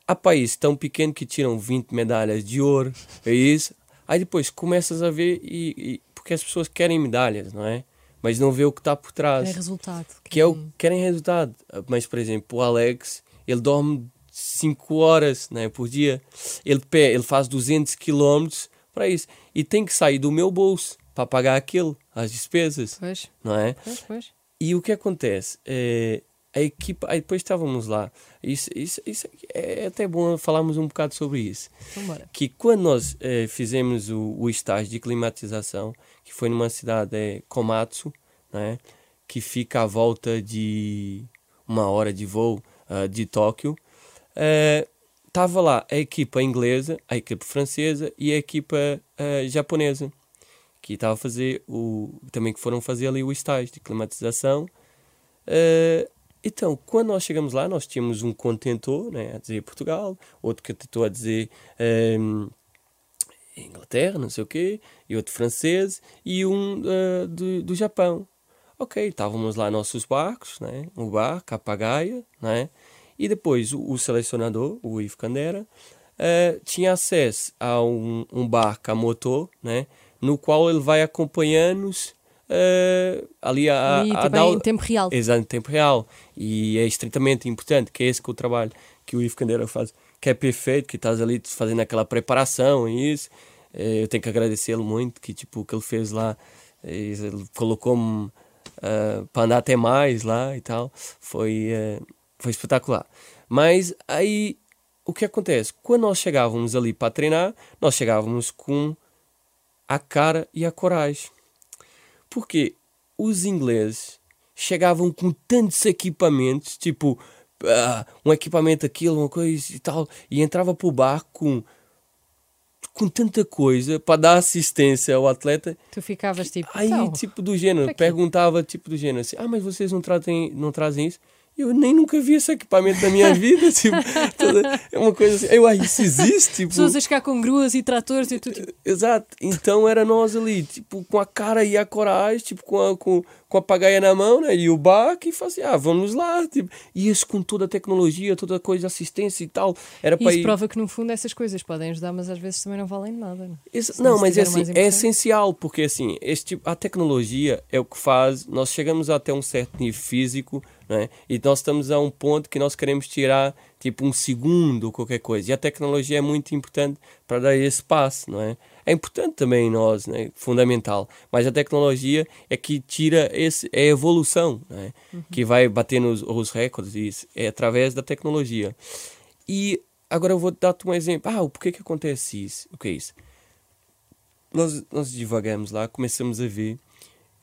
Há países tão pequenos que tiram 20 medalhas de ouro, é isso. Aí depois começas a ver, e, e- porque as pessoas querem medalhas, não é? Mas não vê o que está por trás É resultado. que é o que querem resultado. Mas, por exemplo, o Alex, ele dorme 5 horas né, por dia. Ele, ele faz 200 quilómetros para isso. E tem que sair do meu bolso para pagar aquilo, as despesas, Pois, não é? pois, pois. E o que acontece? É, a equipa, aí depois estávamos lá. Isso, isso, isso é até bom falarmos um bocado sobre isso Então bora. que quando nós eh, fizemos o, o estágio de climatização, que foi numa cidade, eh, Komatsu, né, que fica à volta de uma hora de voo ah, de Tóquio, estava lá a equipa inglesa, a equipa francesa e a equipa eh, japonesa, que estava a fazer o também que foram fazer ali o estágio de climatização. Eh, então, quando nós chegamos lá, nós tínhamos um contentor né, a dizer Portugal, outro contentor a dizer ehm, Inglaterra, não sei o quê, e outro francês, e um eh, do, do Japão. Ok, estávamos lá nossos barcos, né, o barco, a pagaia, né, e depois o, o selecionador, o Ivo Candera, eh, tinha acesso a um, um barco a motor, né, no qual ele vai acompanhando-nos eh, ali a, e a, dar- em tempo real. Exato, em tempo real. E é extremamente importante, que é esse que o trabalho que o Ivo Candeira faz, que é perfeito, que estás ali fazendo aquela preparação e isso. Eh, Eu tenho que agradecê-lo muito, que tipo, o que ele fez lá, ele colocou-me ah, para andar até mais lá e tal. Foi, foi espetacular. Mas aí, o que acontece? Quando nós chegávamos ali para treinar, nós chegávamos com a cara e a coragem. Porque os ingleses chegavam com tantos equipamentos, tipo ah, um equipamento aquilo, uma coisa e tal, e entrava para o barco com, com tanta coisa para dar assistência ao atleta. Tu ficavas tipo. Aí, então, tipo do gênero, perguntava tipo do gênero assim, ah, mas vocês não, trazem, não trazem isso? Eu nem nunca vi esse equipamento na minha vida, [laughs] tipo, toda- é uma coisa assim, eu, ah, isso existe, tipo... pessoas a chegar com gruas e tratores e tudo. Tipo, Exato. Então era nós ali, tipo, com a cara e a coragem, tipo, com a, com, com a pagaia na mão, né? E o barco e fazia, ah, vamos lá. Tipo, e isso com toda a tecnologia, toda a coisa assistência e tal. Era para Isso ir. prova que no fundo essas coisas podem ajudar, mas às vezes também não valem nada. Esse- Se não se mas é assim, é essencial, porque assim, este tipo, a tecnologia é o que faz, nós chegamos até um certo nível físico, né? E nós estamos a um ponto que nós queremos tirar tipo um segundo ou qualquer coisa. E a tecnologia é muito importante para dar esse passo, não é? É importante também em nós, né? Fundamental. Mas a tecnologia é que tira esse, é a evolução, né? Que vai bater nos os recordes, e isso é através da tecnologia. E agora eu vou dar-te um exemplo. Ah, por que que acontece isso? O que é isso? nós, nós divagamos lá, começamos a ver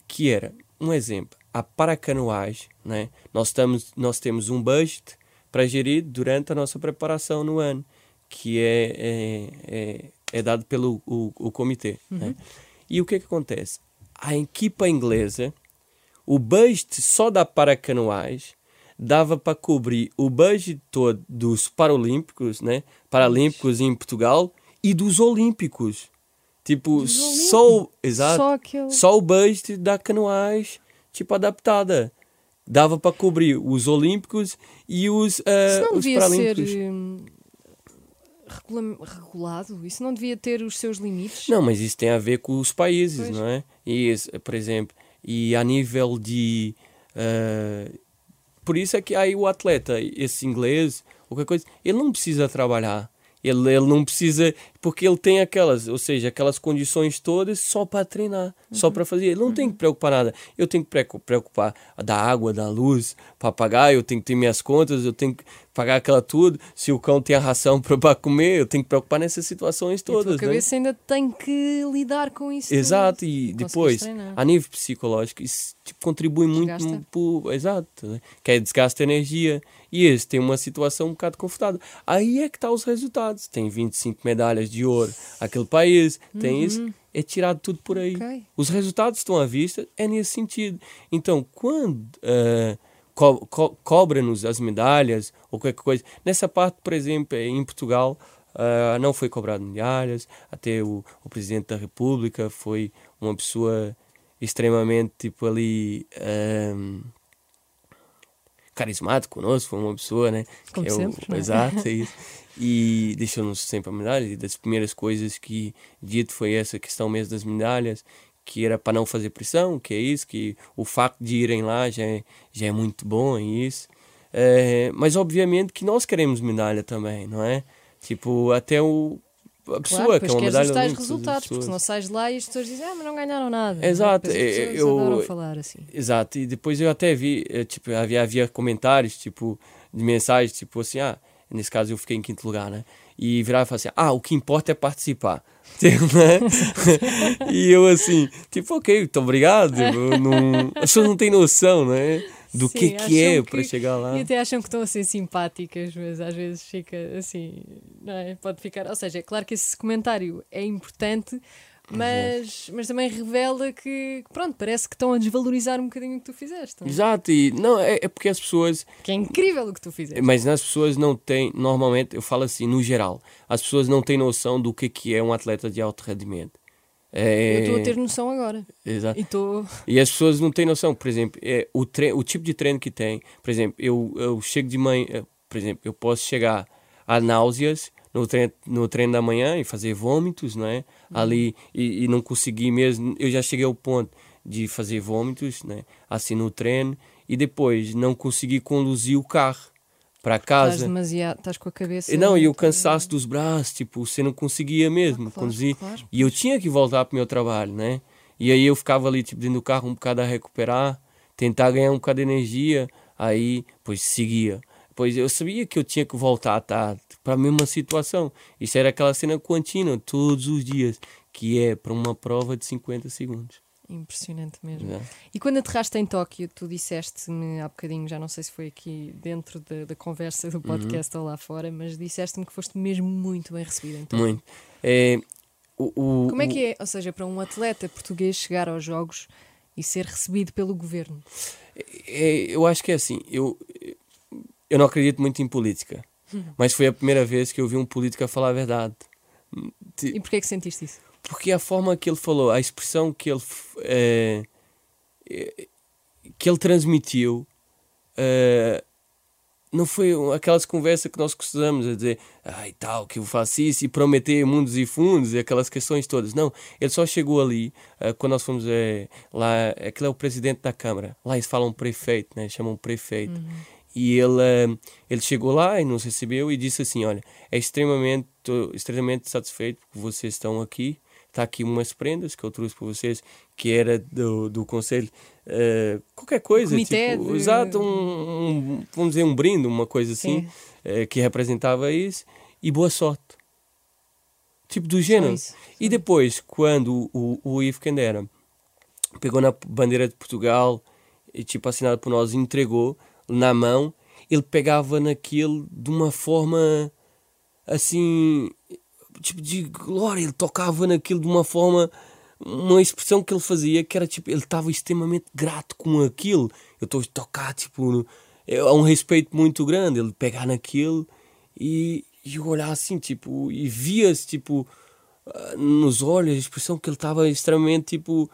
que era, um exemplo, a paracanoagem, né? nós, estamos, nós temos um budget para gerir durante a nossa preparação no ano, que é, é, é, é dado pelo o, o comitê. Né? E o que, que acontece? A equipa inglesa, o budget só da paracanoagem dava para cobrir o budget todo dos Paralímpicos, né? Paralímpicos em Portugal e dos Olímpicos. Tipo, Dos só, o- exato, Só aquele. só o budget da canoagem, tipo, adaptada. Dava para cobrir os Olímpicos e os, eh, Isso não os devia ser Paralímpicos. hum, regula- regulado? Isso não devia ter os seus limites? Não, mas isso tem a ver com os países, Pois. não é? E, por exemplo, e a nível de, eh, por isso é que aí o atleta, esse inglês, qualquer coisa, ele não precisa trabalhar. Ele, ele não precisa, porque ele tem aquelas, ou seja, aquelas condições todas só para treinar, uhum. só para fazer. Ele não uhum. tem que preocupar nada. Eu tenho que preocupar da água, da luz para pagar, eu tenho que ter minhas contas, eu tenho que pagar aquela tudo. Se o cão tem a ração [laughs] para comer, eu tenho que preocupar nessas situações todas. E a né? cabeça né? ainda tem que lidar com isso. Exato, tudo. e depois, a nível psicológico, isso tipo, contribui desgasta. muito por. Exato, né? que é desgaste de energia e esse tem uma situação um bocado confortável. Aí é que está os resultados. Tem 25 medalhas de ouro aquele país, tem uhum. isso. É tirado tudo por aí. Okay. Os resultados estão à vista, é nesse sentido. Então, quando uh, co co cobra-nos as medalhas ou qualquer coisa, nessa parte, por exemplo, em Portugal, uh, não foi cobrado medalhas, até o, o Presidente da República foi uma pessoa extremamente, tipo, ali. Um, ah, carismático conosco, foi uma pessoa, né? Como que é sempre, o, é? Exato, é [laughs] isso. E deixou-nos sempre a medalha. E das primeiras coisas que dito foi essa questão mesmo das medalhas, que era para não fazer pressão, que é isso, que o facto de irem lá já é, já é muito bom, é isso. É, mas obviamente que nós queremos medalha também, não é? Tipo, até o, a pessoa claro, que é uma medalha os tais resultados, porque senão sais lá e as pessoas dizem, ah, mas não ganharam nada. Exato, né? eu falar assim. Exato, e depois eu até vi, eh, tipo, havia, havia comentários, tipo, de mensagens, tipo assim, ah, nesse caso eu fiquei em quinto lugar, né? E virava e falava assim, ah, o que importa é participar. [laughs] né? e eu assim, tipo, ok, muito obrigado. Tipo, não... As pessoas não têm noção, né? Do Sim, que, que é para chegar lá. E até acham que estão a ser simpáticas, mas às vezes fica assim, não é? Pode ficar. Ou seja, é claro que esse comentário é importante, mas, mas também revela que, pronto, parece que estão a desvalorizar um bocadinho o que tu fizeste. Não? É? Exato, e não, é, é porque as pessoas. Que é incrível o que tu fizeste. Mas as pessoas não têm, normalmente, eu falo assim, no geral, as pessoas não têm noção do que, que é um atleta de alto rendimento. É... Eu estou a ter noção agora. Exato. E, tô... e as pessoas não têm noção. Por exemplo, é, o, tre o tipo de treino que tem. Por exemplo, eu, eu chego de manhã. Eh, por exemplo, eu posso chegar a náuseas no treino, no treino da manhã e fazer vômitos, não é? Uhum. Ali e, e, não conseguir mesmo. Eu já cheguei ao ponto de fazer vômitos, né? Assim no treino e depois não conseguir conduzir o carro para casa. Estás demasiado, estás com a cabeça. Não, e o cansaço dos braços, tipo, você não conseguia mesmo claro, conduzir. Claro. E eu tinha que voltar para o meu trabalho, né? E aí eu ficava ali, tipo, dentro do carro um bocado a recuperar, tentar ganhar um bocado de energia, aí, pois seguia. Pois eu sabia que eu tinha que voltar tá, para a mesma situação. Isso era aquela cena contínua, todos os dias, que é para uma prova de 50 segundos. Impressionante mesmo. E quando aterraste em Tóquio, tu disseste-me há bocadinho, já não sei se foi aqui dentro da, da conversa do uhum. podcast uhum. ou lá fora, mas disseste-me que foste mesmo muito bem recebido em Tóquio. Muito. É, o, o, Como é que é, ou seja, para um atleta português chegar aos Jogos e ser recebido pelo governo? É, eu acho que é assim, eu, eu não acredito muito em política, uhum. mas foi a primeira vez que eu vi um político a falar a verdade. E porquê é que sentiste isso? Porque a forma que ele falou, a expressão que ele, é, que ele transmitiu, é, não foi aquelas conversas que nós costumamos a dizer, ai ah, tal, que eu faço isso e prometer mundos e fundos e aquelas questões todas. Não, ele só chegou ali, uh, quando nós fomos é, lá, aquele é o presidente da Câmara, lá eles falam prefeito, né, chamam prefeito. Uhum. E ele, ele chegou lá e nos recebeu e disse assim: Olha, é extremamente, extremamente satisfeito que vocês estão aqui está aqui umas prendas que eu trouxe para vocês, que era do, do conselho, uh, qualquer coisa, Comitê tipo, de... exato, um, um, vamos dizer um brinde, uma coisa assim, uh, que representava isso, e boa sorte. Tipo do gênero. Isso, e depois, quando o, o Ivo Candera pegou na bandeira de Portugal, e tipo assinado por nós, entregou na mão, ele pegava naquilo de uma forma assim tipo de glória, ele tocava naquilo de uma forma, uma expressão que ele fazia que era tipo, ele estava extremamente grato com aquilo. Eu estou a tocar, tipo, é um respeito muito grande, ele pegar naquilo e, e olhar assim, tipo, e via-se, tipo, ah, nos olhos, a expressão que ele estava extremamente, tipo,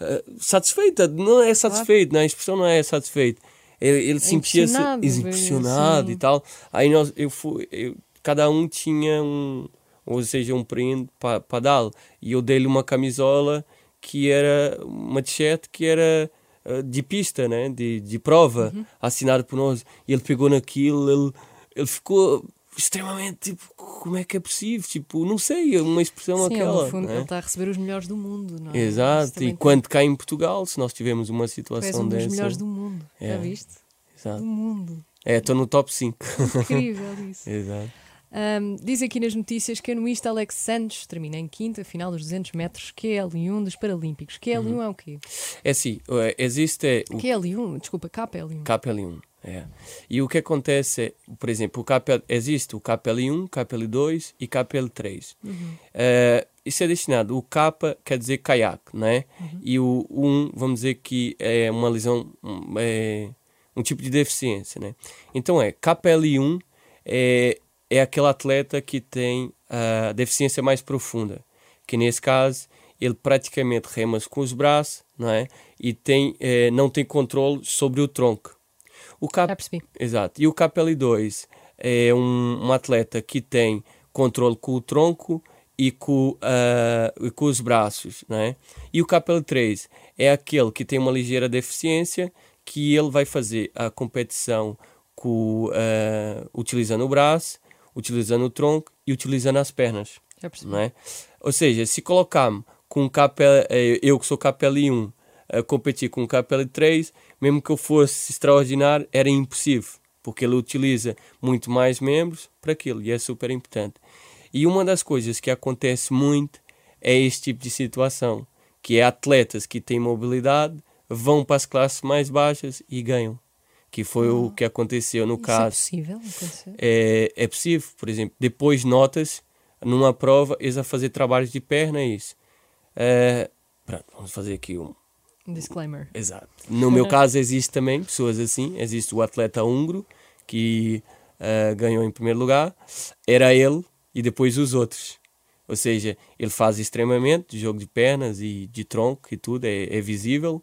uh, satisfeita. Não é satisfeito, né? a expressão não é satisfeito. Ele, ele é sentia-se impressionado e tal. Aí nós, eu fui, eu, cada um tinha um ou seja, um prende para dar-lhe. E eu dei-lhe uma camisola que era uma t-shirt que era uh, de pista, né? de, de prova, Uhum. assinado por nós. E ele pegou naquilo, ele, ele ficou extremamente tipo, como é que é possível? Tipo, não sei, uma expressão Sim, aquela. no fundo, né? ele está a receber os melhores do mundo, não é? Exato, e quando cá em Portugal, se nós tivermos uma situação um dos dessa. melhores do mundo, já É. viste? Exato. Do mundo. É, estou no top 5. Incrível isso. [laughs] Exato. Um, diz aqui nas notícias que a canoísta Alex Santos termina em quinta final dos 200 metros QL1 dos Paralímpicos. QL1 é o quê? É assim, eh, existe o QL1, desculpa, KPL1. KPL1. É. E o que acontece é, por exemplo, o KPL, existe o KPL1, KPL2 e KPL3. Eh, isso é destinado, o K quer dizer caiaque, né? E o 1, vamos dizer que é uma lesão, um, é um tipo de deficiência, né? Então é, KPL1 é, é aquele atleta que tem a deficiência mais profunda, que nesse caso ele praticamente rema com os braços, não é? E tem, eh, não tem controle sobre o tronco. O K, Já percebi. Exato. E o KPL2 é um, um atleta que tem controle com o tronco e com, ah, e com os braços, não é? E o KPL3 é aquele que tem uma ligeira deficiência que ele vai fazer a competição com, ah, utilizando o braço, utilizando o tronco e utilizando as pernas não é? Ou seja, se colocar-me com um KPL, eh, eu que sou KPL1 a competir com um KPL3, mesmo que eu fosse extraordinário, era impossível, porque ele utiliza muito mais membros para aquilo e é super importante. E uma das coisas que acontece muito é este tipo de situação, que é atletas que têm mobilidade vão para as classes mais baixas e ganham, que foi o que aconteceu no Isso é caso possível acontecer? é, é possível, por exemplo, depois notas numa prova eles a fazer trabalhos de perna é isso. É, pronto, vamos fazer aqui um. Um disclaimer. Exato. No meu [laughs] caso existe também pessoas assim, existe o atleta húngaro que eh, ganhou em primeiro lugar, era ele e depois os outros. Ou seja, ele faz extremamente jogo de pernas e de tronco e tudo, é, é visível.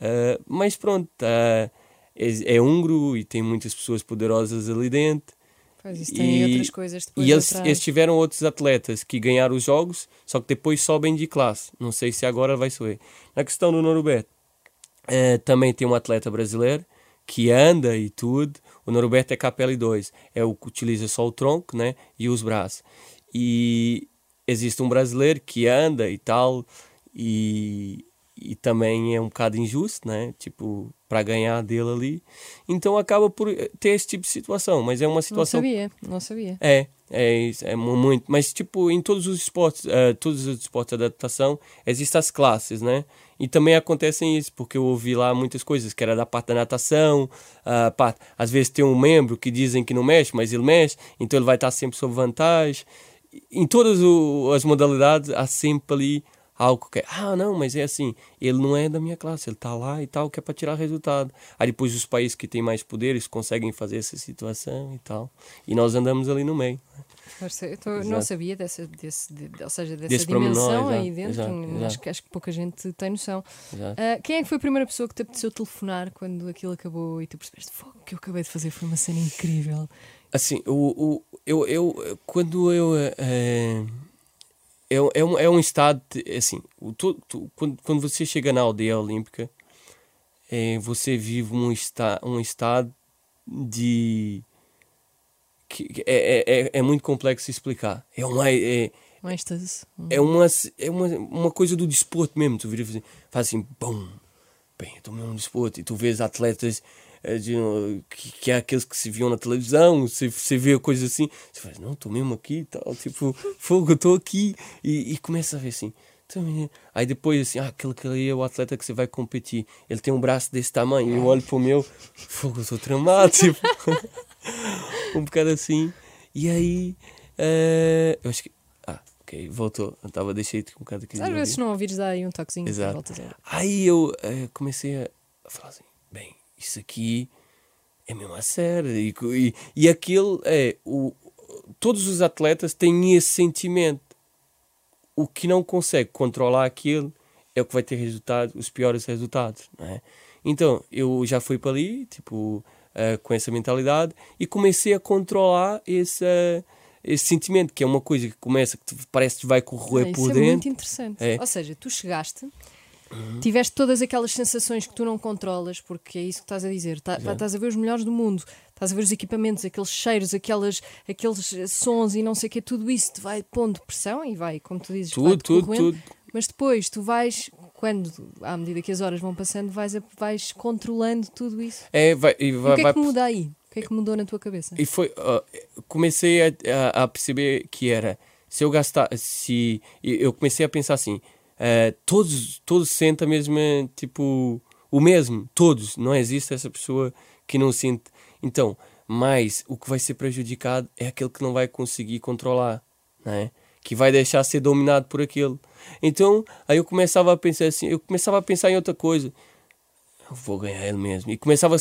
Eh, mas pronto, eh, é, é húngaro e tem muitas pessoas poderosas ali dentro. Pois isso tem E- outras coisas depois E eles, eles tiveram outros atletas que ganharam os jogos, só que depois sobem de classe. Não sei se agora vai subir. Na questão do Norberto, eh, também tem um atleta brasileiro que anda e tudo. O Norberto é KPL2, é o que utiliza só o tronco né, e os braços. E existe um brasileiro que anda e tal, e, e também é um bocado injusto, né? Tipo, para ganhar dele ali. Então acaba por ter esse tipo de situação, mas é uma Não situação sabia, não sabia. é, é, é mu- muito. Mas, tipo, em todos os esportes, eh, todos os esportes de adaptação, existem as classes, né? E também acontecem isso, porque eu ouvi lá muitas coisas, que era da parte da natação, a parte, às vezes tem um membro que dizem que não mexe, mas ele mexe, então ele vai estar sempre sob vantagem. Em todas o- as modalidades, há sempre ali algo que é, ah, não, mas é assim, ele não é da minha classe, ele está lá e tal, que é para tirar resultado. Aí depois os países que têm mais poderes conseguem fazer essa situação e tal. E nós andamos ali no meio. Sei- eu não sabia dessa, desse, de- ou seja, dessa Desse dimensão aí dentro. exato, Acho, exato. que, acho que pouca gente tem noção. Ah, quem é que foi a primeira pessoa que te apeteceu telefonar quando aquilo acabou e tu percebeste "Fogo, o que eu acabei de fazer foi uma cena incrível? Assim, o, o, eu, eu, quando eu. eh, é, é, um, é um estado. de- assim, o, tu, tu- quando, quando você chega na aldeia olímpica, eh, você vive um, esta, um estado de. que é, é, é, é muito complexo explicar. É uma. É, Um êxtase. um- é uma, é uma, uma coisa do desporto mesmo. Tu vira faz assim, bum, bem, estou mesmo no desporto. E tu vês atletas de, que, que é aqueles que se viam na televisão, você, você vê coisas assim, você faz, não, estou mesmo aqui e tal, tipo, [laughs] fogo, eu estou aqui. E, e começa a ver assim. "Tô mesmo." Aí depois assim, ah, aquele que ali é o atleta que você vai competir. Ele tem um braço desse tamanho. E eu olho para o meu, fogo, eu estou tramado, [laughs] tipo, [laughs] um bocado assim. E aí, eh, eu acho que. Ah, ok, voltou. Eu estava, deixei um bocado aqui. Às vezes, se não ouvires, dá aí um toquezinho Exato. voltas a Aí eu eh, comecei a falar assim: bem, isso aqui é mesmo a sério. E, e, e aquilo é. O, todos os atletas têm esse sentimento. O que não consegue controlar aquilo é o que vai ter resultado, os piores resultados. Não é? Então eu já fui para ali, tipo, eh, com essa mentalidade e comecei a controlar esse, eh, esse sentimento, que é uma coisa que começa, que te- parece que vai correr Ah, por isso é dentro. muito interessante. É. Ou seja, tu chegaste tiveste todas aquelas sensações que tu não controlas, porque é isso que estás a dizer. Tá, pá, estás a ver os melhores do mundo, estás a ver os equipamentos, aqueles cheiros, aquelas, aqueles eh, sons e não sei o que, tudo isso te vai pondo pressão e vai, como tu dizes, vai Tudo, tudo, tudo. Mas depois tu vais, quando, à medida que as horas vão passando, vais, vais controlando tudo isso. É, vai, e vai, o que é vai- que muda aí? O que é que mudou na tua cabeça? E foi. ó, comecei a, a- a perceber que era. Se eu gastar. Se. Eu comecei a pensar assim. Eh, todos, todos sentem a mesma. Tipo. O mesmo. Todos. Não existe essa pessoa que não sente. Então. Mas o que vai ser prejudicado é aquele que não vai conseguir controlar. Não é? Que vai deixar ser dominado por aquele. Então. Aí eu começava a pensar assim. Eu começava a pensar em outra coisa. Eu vou ganhar ele mesmo. E começava a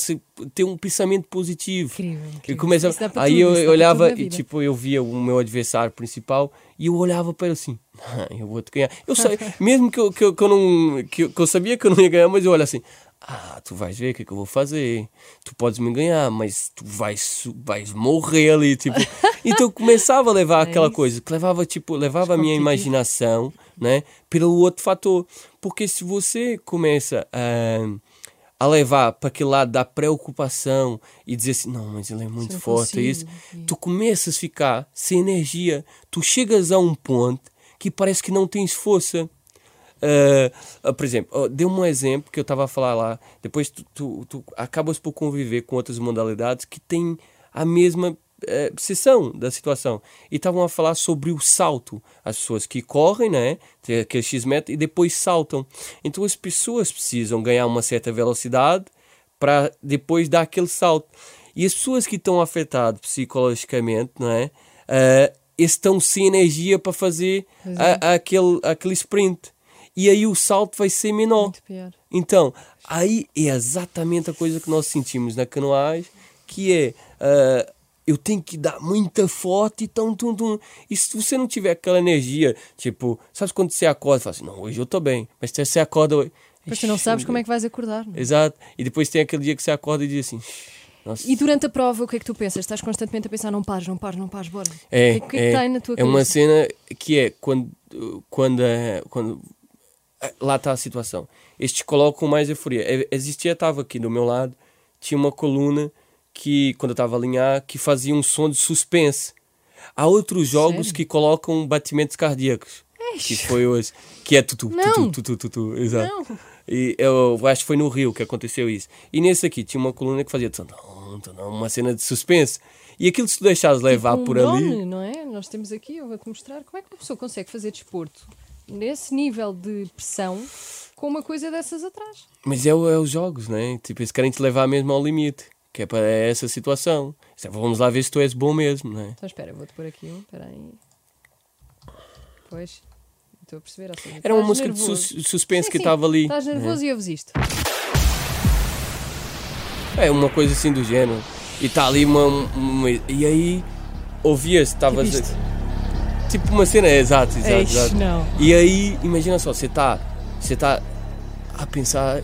ter um pensamento positivo. Incrível. E começava, para aí tudo, eu para olhava tudo e tipo, eu via o meu adversário principal e eu olhava para ele assim, "Ah, eu vou te ganhar. Eu sei, [laughs] mesmo que eu, que, eu, que eu não que eu, que eu sabia que eu não ia ganhar, mas eu olho assim, ah, tu vais ver o que é que eu vou fazer. Tu podes me ganhar, mas tu vais, vais morrer ali, tipo. [laughs] Então eu começava a levar É aquela coisa, que levava tipo, levava a minha imaginação, né, pelo outro fator. Porque se você começa a a levar para aquele lado da preocupação e dizer assim, não, mas ele é muito não forte, é isso. Tu começas a ficar sem energia, tu chegas a um ponto que parece que não tens força. Ah, ah, por exemplo, oh, dei um exemplo que eu estava a falar lá. Depois tu, tu, tu acabas por conviver com outras modalidades que têm a mesma eh, percepção da situação. E estavam a falar sobre o salto. As pessoas que correm, né? Tem aquele X metro e depois saltam. Então as pessoas precisam ganhar uma certa velocidade para depois dar aquele salto. E as pessoas que estão afetadas psicologicamente, não é? Estão sem energia para fazer Pois a- aquele, aquele sprint. E aí o salto vai ser menor. Então, aí é exatamente a coisa que nós sentimos na canoagem, que é ah, eu tenho que dar muita forte e tum, tum, tum. E se você não tiver aquela energia, tipo, sabes quando você acorda e fala assim, não, hoje eu estou bem, mas se você acorda hoje. Mas tu não sabes como é que vais acordar. não é? Exato. E depois tem aquele dia que você acorda e diz assim, nossa, E durante a prova, o que é que tu pensas? Estás constantemente a pensar, não pares, não pares, não pares, bora. É, o que é, que, é que é, aí na tua é uma cabeça? cena que é quando, quando, eh, quando eh, lá está a situação. Estes colocam mais euforia. Existia, estava aqui do meu lado, tinha uma coluna que, quando eu estava a alinhar, que fazia um som de suspense. Há outros jogos Sério? que colocam batimentos cardíacos. Que foi hoje. Que é tutu, tutu, tutu, tutu, exato. Não. E eu acho que foi no Rio que aconteceu isso. E nesse aqui tinha uma coluna que fazia uma cena de suspense. E aquilo se tu deixares levar Tipo um por ali. não é? Nós temos aqui, eu vou-te mostrar como é que uma pessoa consegue fazer desporto nesse nível de pressão com uma coisa dessas atrás. Mas é, é os jogos, né? Tipo, eles querem te levar mesmo ao limite. Que é para essa situação. É, Vamos lá ver se tu és bom mesmo, né? Então espera, vou-te pôr aqui um, espera aí. Pois, estou a perceber. Seja, Era uma música de nervoso. sus- suspense Sim, que estava ali. Estás né? nervoso e ouves isto. É uma coisa assim do género. E está ali uma, uma- E aí ouvia-se, estava Tipo. Tipo uma cena, é, exato, exato, Eish, exato. não. E aí, imagina só, você está você tá a pensar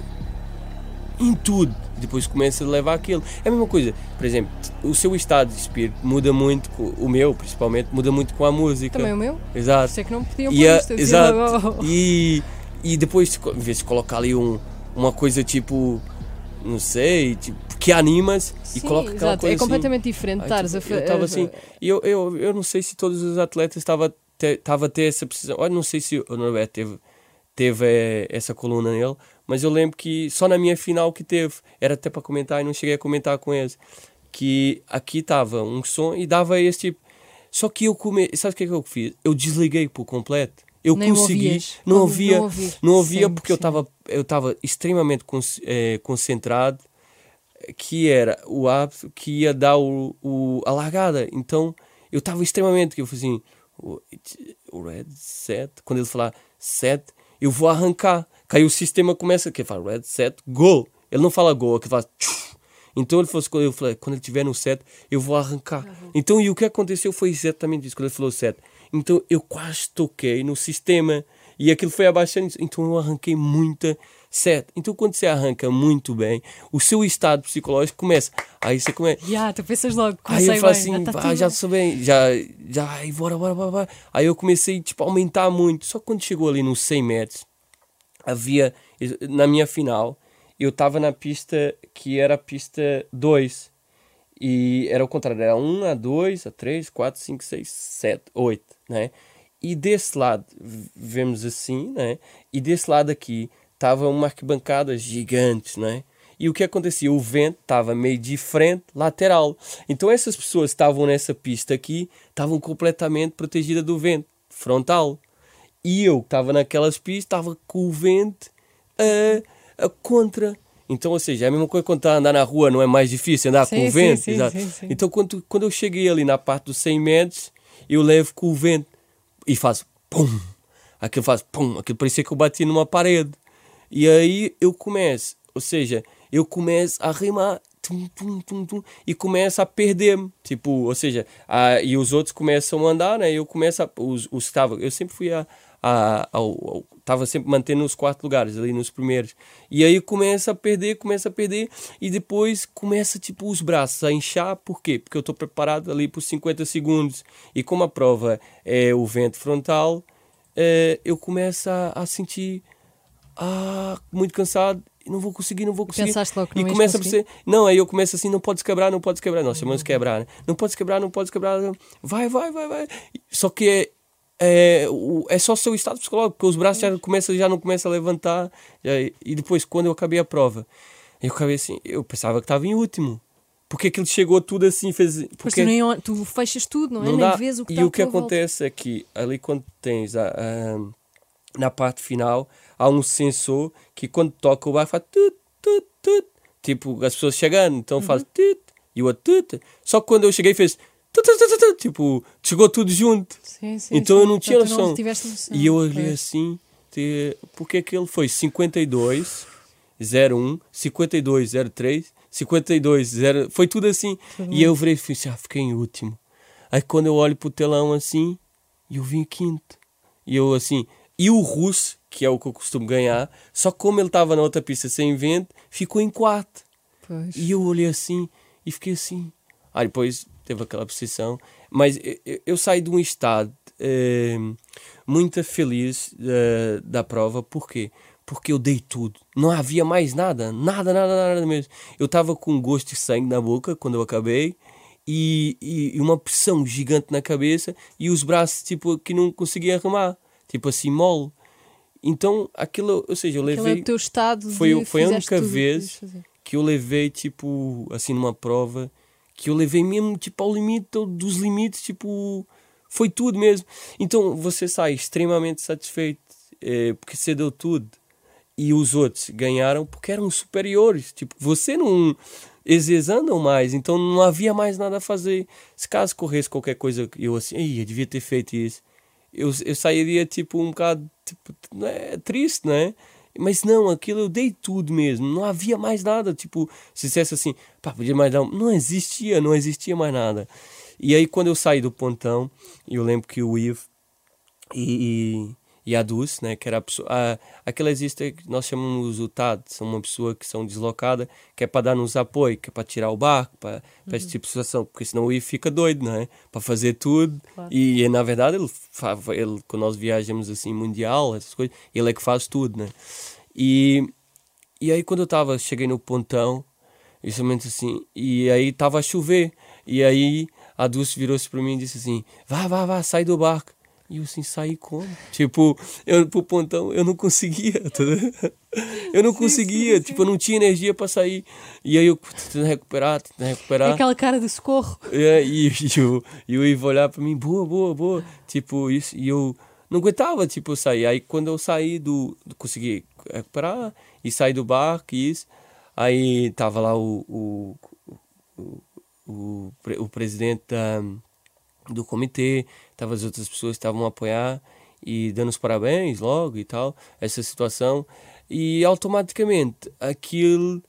em tudo. Depois começa a levar aquilo. É a mesma coisa. Por exemplo, o seu estado de espírito muda muito, o meu principalmente, muda muito com a música. Também o meu? Exato. Sei que não podiam E, pôr a- eu dizia exato. [laughs] E, e depois, em vez de colocar ali um, uma coisa tipo, não sei, tipo, que animas e Sim, coloca aquela exato. coisa É completamente diferente Ai, estares tipo, a fa- eu estava a- assim, e eu, eu, eu não sei se todos os atletas estavam tava a ter essa precisão. Olha, não sei se o Norberto teve, teve eh, essa coluna nele, mas eu lembro que só na minha final que teve, era até para comentar e não cheguei a comentar com eles, que aqui estava um som e dava esse tipo. Só que eu come... sabe o que é que eu fiz? Eu desliguei por completo. Eu Nem consegui, ouvias. não ouvia, não ouvir. não ouvia porque eu estava eu estava extremamente con- eh, concentrado que era o hábito que ia dar o, o, a largada. Então eu estava extremamente, que eu fazia assim, o red set, quando ele falar set, eu vou arrancar. Que aí o sistema começa, que fala red set, go. Ele não fala go, que faz tchuf. então ele falou, quando eu falei, quando ele estiver no set, eu vou arrancar. Então e o que aconteceu foi exatamente isso, quando ele falou set. Então eu quase toquei no sistema e aquilo foi abaixando, então eu arranquei muita set. Então quando você arranca muito bem, o seu estado psicológico começa. Aí você começa. Ya, tu pensas logo, Aí eu falo assim, tá "Pá, tudo já bem." sou bem, já, já, bora, bora, bora, bora. Aí eu comecei, tipo, a aumentar muito. Só quando chegou ali nos 100 metros, havia, na minha final, eu estava na pista que era a pista 2. E era o contrário, era 1, a 2, a 3, 4, 5, 6, 7, 8, né? E desse lado, vemos assim, né? E desse lado aqui, tava uma arquibancada gigante, né? E o que acontecia? O vento estava meio de frente, lateral. Então essas pessoas que estavam nessa pista aqui estavam completamente protegidas do vento frontal. E eu que estava naquelas pistas estava com o vento a, a contra. Então, ou seja, é a mesma coisa quando está a andar na rua, não é mais difícil andar Sim, com o vento. sim, sim, sim. Então, quando, quando eu cheguei ali na parte dos 100 metros, eu levo com o vento e faço pum. Aquilo faz pum. Aquilo parecia que eu bati numa parede. E aí eu começo, ou seja, eu começo a rimar tum, tum, tum, tum, e começo a perder-me. Tipo, ou seja, a, e os outros começam a andar, né? Eu começo a. Os, os que estavam. Eu sempre fui a. a ao, tava sempre mantendo os quatro lugares, ali nos primeiros. E aí começa a perder, começa a perder, e depois começa, tipo, os braços a inchar. Por quê? Porque eu estou preparado ali por 50 segundos. E como a prova é o vento frontal, eh, eu começo a, a sentir ah, muito cansado, não vou conseguir, não vou conseguir. Pensaste logo que e não ias começa a conseguir? perceber, não, aí eu começo assim, não podes quebrar, não podes quebrar, nós chamamos de quebrar, né? não podes quebrar, não podes quebrar, vai, vai, vai, vai. Só que é, é, o- é só o seu estado psicológico, porque os braços já, começam, já não começam a levantar, já- e depois, quando eu acabei a prova, eu acabei assim, eu pensava que estava em último. Porque aquilo chegou tudo assim, fez. Porque tu, nem, tu fechas tudo, não é? não nem dá. vês o que e o que tua volta. acontece é que ali quando tens a, a- na parte final há um sensor que quando toca o bar faz tut, tut, tut. tipo as pessoas chegando então Uhum. faz tut e o outro tut. só que quando eu cheguei fez tipo chegou tudo junto Sim, sim, então sim. eu não tinha tu noção tiveste noção. e eu olhei assim te- porque aquele foi 52 01 52 03 52 0 foi tudo assim e eu virei e assim, ah, fiquei em último aí quando eu olho pro telão assim eu vim em quinto e eu assim e o russo que é o que eu costumo ganhar só como ele estava na outra pista sem vento ficou em quarto Pois. e eu olhei assim e fiquei assim. Aí depois teve aquela obsessão. Mas eu, eu- saí de um estado eh, muito feliz eh, da prova. Por quê? Porque eu dei tudo. Não havia mais nada. Nada, nada, nada mesmo. Eu estava com um gosto de sangue na boca quando eu acabei. E, e, uma pressão gigante na cabeça. E os braços, tipo, que não conseguia arrumar. Tipo assim, mole. Então, aquilo, ou seja, eu Aquele é levei o teu estado foi, de foi a única vez que eu levei, tipo, assim, numa prova, que eu levei mesmo, tipo, ao limite do- dos limites, tipo, foi tudo mesmo. Então você sai extremamente satisfeito, eh, porque você deu tudo. E os outros ganharam porque eram superiores. Tipo, você não. Eles andam mais, então não havia mais nada a fazer. Se caso corresse qualquer coisa, eu assim, "Ih, eu devia ter feito isso. Eu, eu sairia, tipo, um bocado tipo, não é, triste, não é? Mas não, aquilo eu dei tudo mesmo. Não havia mais nada. Tipo, se dissesse assim, pá, podia mais dar. Não existia, não existia mais nada. E aí, quando eu saí do pontão, eu lembro que o Ivo e, e, e a Dulce, né, que era a pessoa... A, aquela existe que nós chamamos o TAD, são uma pessoa que são deslocada, que é para dar-nos apoio, que é para tirar o barco, para, para esse tipo de situação, porque senão o Ivo fica doido, não é? Para fazer tudo. Claro. E, na verdade, ele, ele, quando nós viajamos assim, mundial, essas coisas, ele é que faz tudo, né? E, e aí, quando eu tava, cheguei no pontão, justamente assim, e aí tava a chover, e aí a Dulce virou-se para mim e disse assim: vá, vá, vá, sai do barco. E eu assim, saí como? Tipo, eu pro pontão eu não conseguia, tá? Eu não conseguia, tipo, eu não tinha energia para sair. E aí eu tentando recuperar, tentando recuperar. É aquela cara de socorro. É, e, e, o, e o Ivo olhar pra mim, boa, boa, boa. Tipo, isso. E eu não aguentava, tipo, sair. Aí quando eu saí do. consegui recuperar e sair do barco e isso. Aí tava lá o. o, o, o, o presidente da, do comitê, tava as outras pessoas estavam a apoiar e dando os parabéns logo e tal, essa situação. E automaticamente aquilo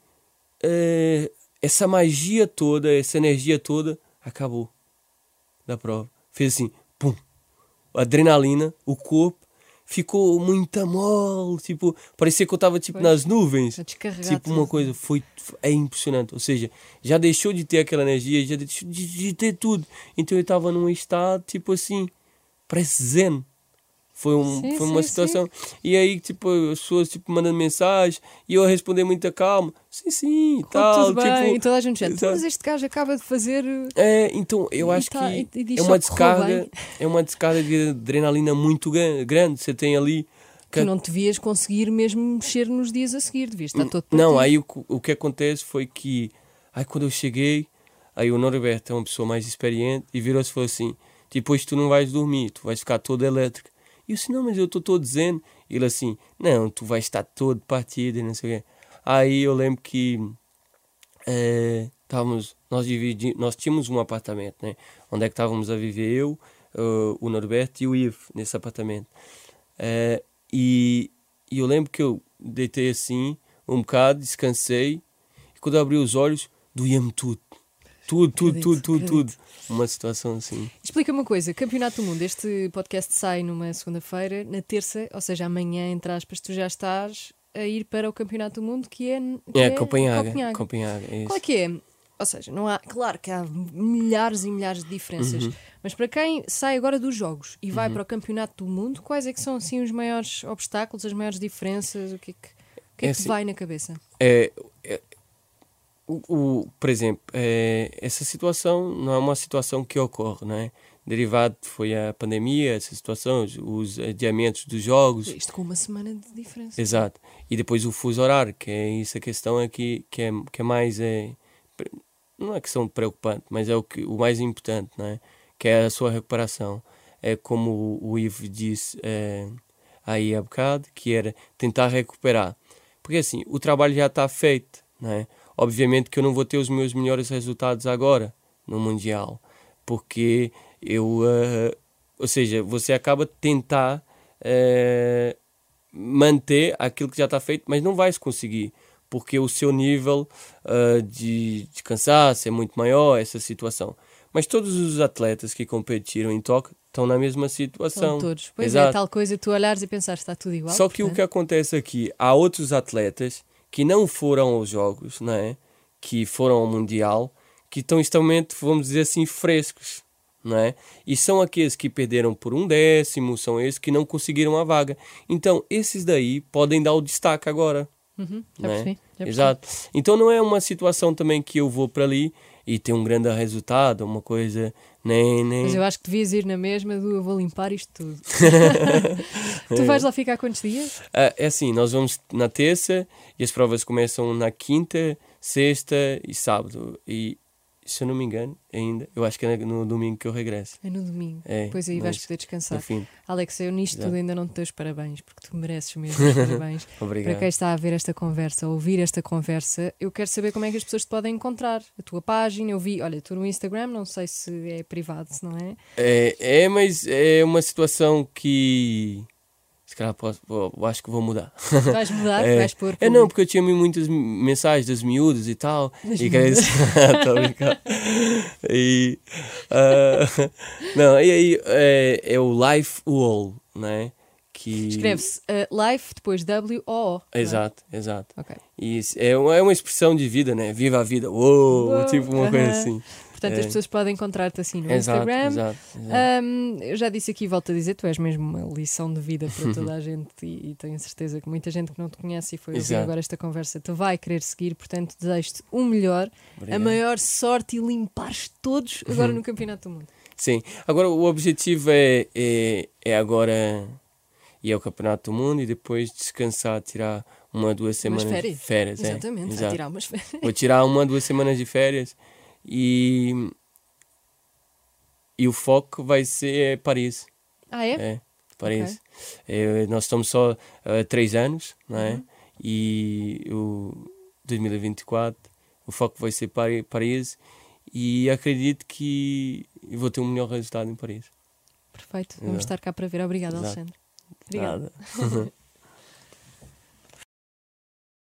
eh, essa magia toda, essa energia toda, acabou da prova. Fez assim, pum, adrenalina, o corpo ficou muito mole, tipo, parecia que eu estava tipo Pois. nas nuvens. Tipo, uma coisa, foi, é impressionante. Ou seja, já deixou de ter aquela energia, já deixou de, de ter tudo. Então eu estava num estado, tipo assim, parece zen. Foi, um, Sim, foi uma sim, situação. E aí, tipo, as pessoas tipo, mandando mensagem e eu a responder muita calma. Sim, sim, e tal. tudo bem, tipo, e toda a gente já. Mas este gajo acaba de fazer. É, então eu acho tá- que e- e é uma que descarga, bem. é uma descarga de adrenalina muito gran- grande. Você tem ali que- Tu não devias conseguir mesmo mexer nos dias a seguir, devias estar todo Não, partido. aí o, que- o que acontece foi que aí quando eu cheguei, aí o Norberto é uma pessoa mais experiente e virou-se e falou assim: depois tu não vais dormir, tu vais ficar todo elétrico. E eu disse: não, mas eu estou dizendo. Ele assim: não, tu vais estar todo partido e não sei o quê. Aí eu lembro que eh, estávamos, nós, dividi, nós tínhamos um apartamento, né? Onde é que estávamos a viver eu, eh, o Norberto e o Ivo nesse apartamento. Eh, e, e eu lembro que eu deitei assim um bocado, descansei e quando abri os olhos doía-me tudo. Tudo, tudo, tudo, tudo, tudo. Uma situação assim. Explica-me uma coisa: Campeonato do Mundo, este podcast sai numa segunda-feira, na terça, ou seja, amanhã, entre aspas, tu já estás a ir para o Campeonato do Mundo, que é. que É, Copenhaga. Copenhague. Copenhague, é Qual é que é? Ou seja, não há, claro que há milhares e milhares de diferenças, Uhum. mas para quem sai agora dos jogos e vai para o Campeonato do Mundo, quais é que são assim os maiores obstáculos, as maiais diferenças? O que é que, o que, é É que assim- vai na cabeça? É, é- o, o- por exemplo, é, essa situação não é uma situação que ocorre, não é? Derivado foi a pandemia, essa situação, os- os adiamentos dos jogos, Isto com uma semana de diferença. exato. E depois o fuso horário, que é isso a questão aqui, que é, que é mais, é, não é questão preocupante, mas é o, que, o mais importante, não é? Que é a sua recuperação. É como o, o Ivo disse é, aí há bocado, que era tentar recuperar. Porque assim, o trabalho já está feito, não é? Obviamente que eu não vou ter os meus melhores resultados agora no Mundial, porque eu, eh, ou seja, você acaba de tentar eh, manter aquilo que já está feito, mas não vai se conseguir, porque o seu nível eh, de, de cansaço é muito maior, essa situação. Mas todos os atletas que competiram em Tóquio estão na mesma situação. São todos. Pois é, Exato. tal coisa, tu olhares e pensares, está tudo igual. Só que o que portanto, acontece aqui, há outros atletas que não foram aos Jogos, não é? que foram ao Mundial, que estão extremamente, vamos dizer assim, frescos. Não é? E são aqueles que perderam por um décimo, são esses que não conseguiram a vaga. Então, esses daí podem dar o destaque agora. Uhum, já né? percebi, já percebi. Exato. Então não é uma situação também que eu vou para ali e ter um grande resultado, uma coisa nem nem Mas eu acho que devias ir na mesma do eu vou limpar isto tudo. [laughs] tu vais lá ficar quantos dias? Ah, é assim, nós vamos na terça e as provas começam na quinta, sexta e sábado. E se eu não me engano, ainda, eu acho que é no domingo que eu regresso. É no domingo. É, Depois aí vais poder descansar. Alex, eu nisto Exato. tudo ainda não te dou os parabéns, porque tu mereces mesmo os [laughs] parabéns. Para Obrigado. quem está a ver esta conversa, a ouvir esta conversa, eu quero saber como é que as pessoas te podem encontrar. A tua página, eu vi, olha, tu no Instagram, não sei se é privado, se não é. É, é, mas é uma situação que. Se calhar posso, vou- acho que vou mudar. [laughs] Vais mudar, É, vais pôr. É não, porque eu tinha muitas mensagens das miúdas e tal. Das e a [laughs] brincar. E. ah, [laughs] não, e aí é, é o Life Wall, né? Que... Escreve-se uh, Life, depois W-O-O. é? Exato, exato. Ok. E é uma, é uma expressão de vida, né? Viva a vida. Uou, Uou, tipo uma coisa aham. assim. Portanto, É. as pessoas podem encontrar-te assim no Exato, Instagram. exato. exato. Hum, eu já disse aqui, volto a dizer, tu és mesmo uma lição de vida para toda a [laughs] gente e, e tenho certeza que muita gente que não te conhece e foi ouvir agora esta conversa te vai querer seguir, portanto desejo-te o melhor, a Obrigado. maior sorte e limpares todos agora Uhum. no Campeonato do Mundo. Sim. Agora, o objetivo é, é, é agora ir ao Campeonato do Mundo e depois descansar, tirar uma, duas semanas férias. é. Exatamente, Exato. tirar umas férias. Vou tirar uma, duas semanas de férias e. E o foco vai ser Paris. Ah, é? É, Paris. É, nós estamos só há três anos, não é? Uhum. E o 2024, o foco vai ser Pari- Paris e acredito que vou ter um melhor resultado em Paris. Perfeito, vamos Exato. estar cá para ver. Obrigada. Alexandre. Obrigada. [laughs]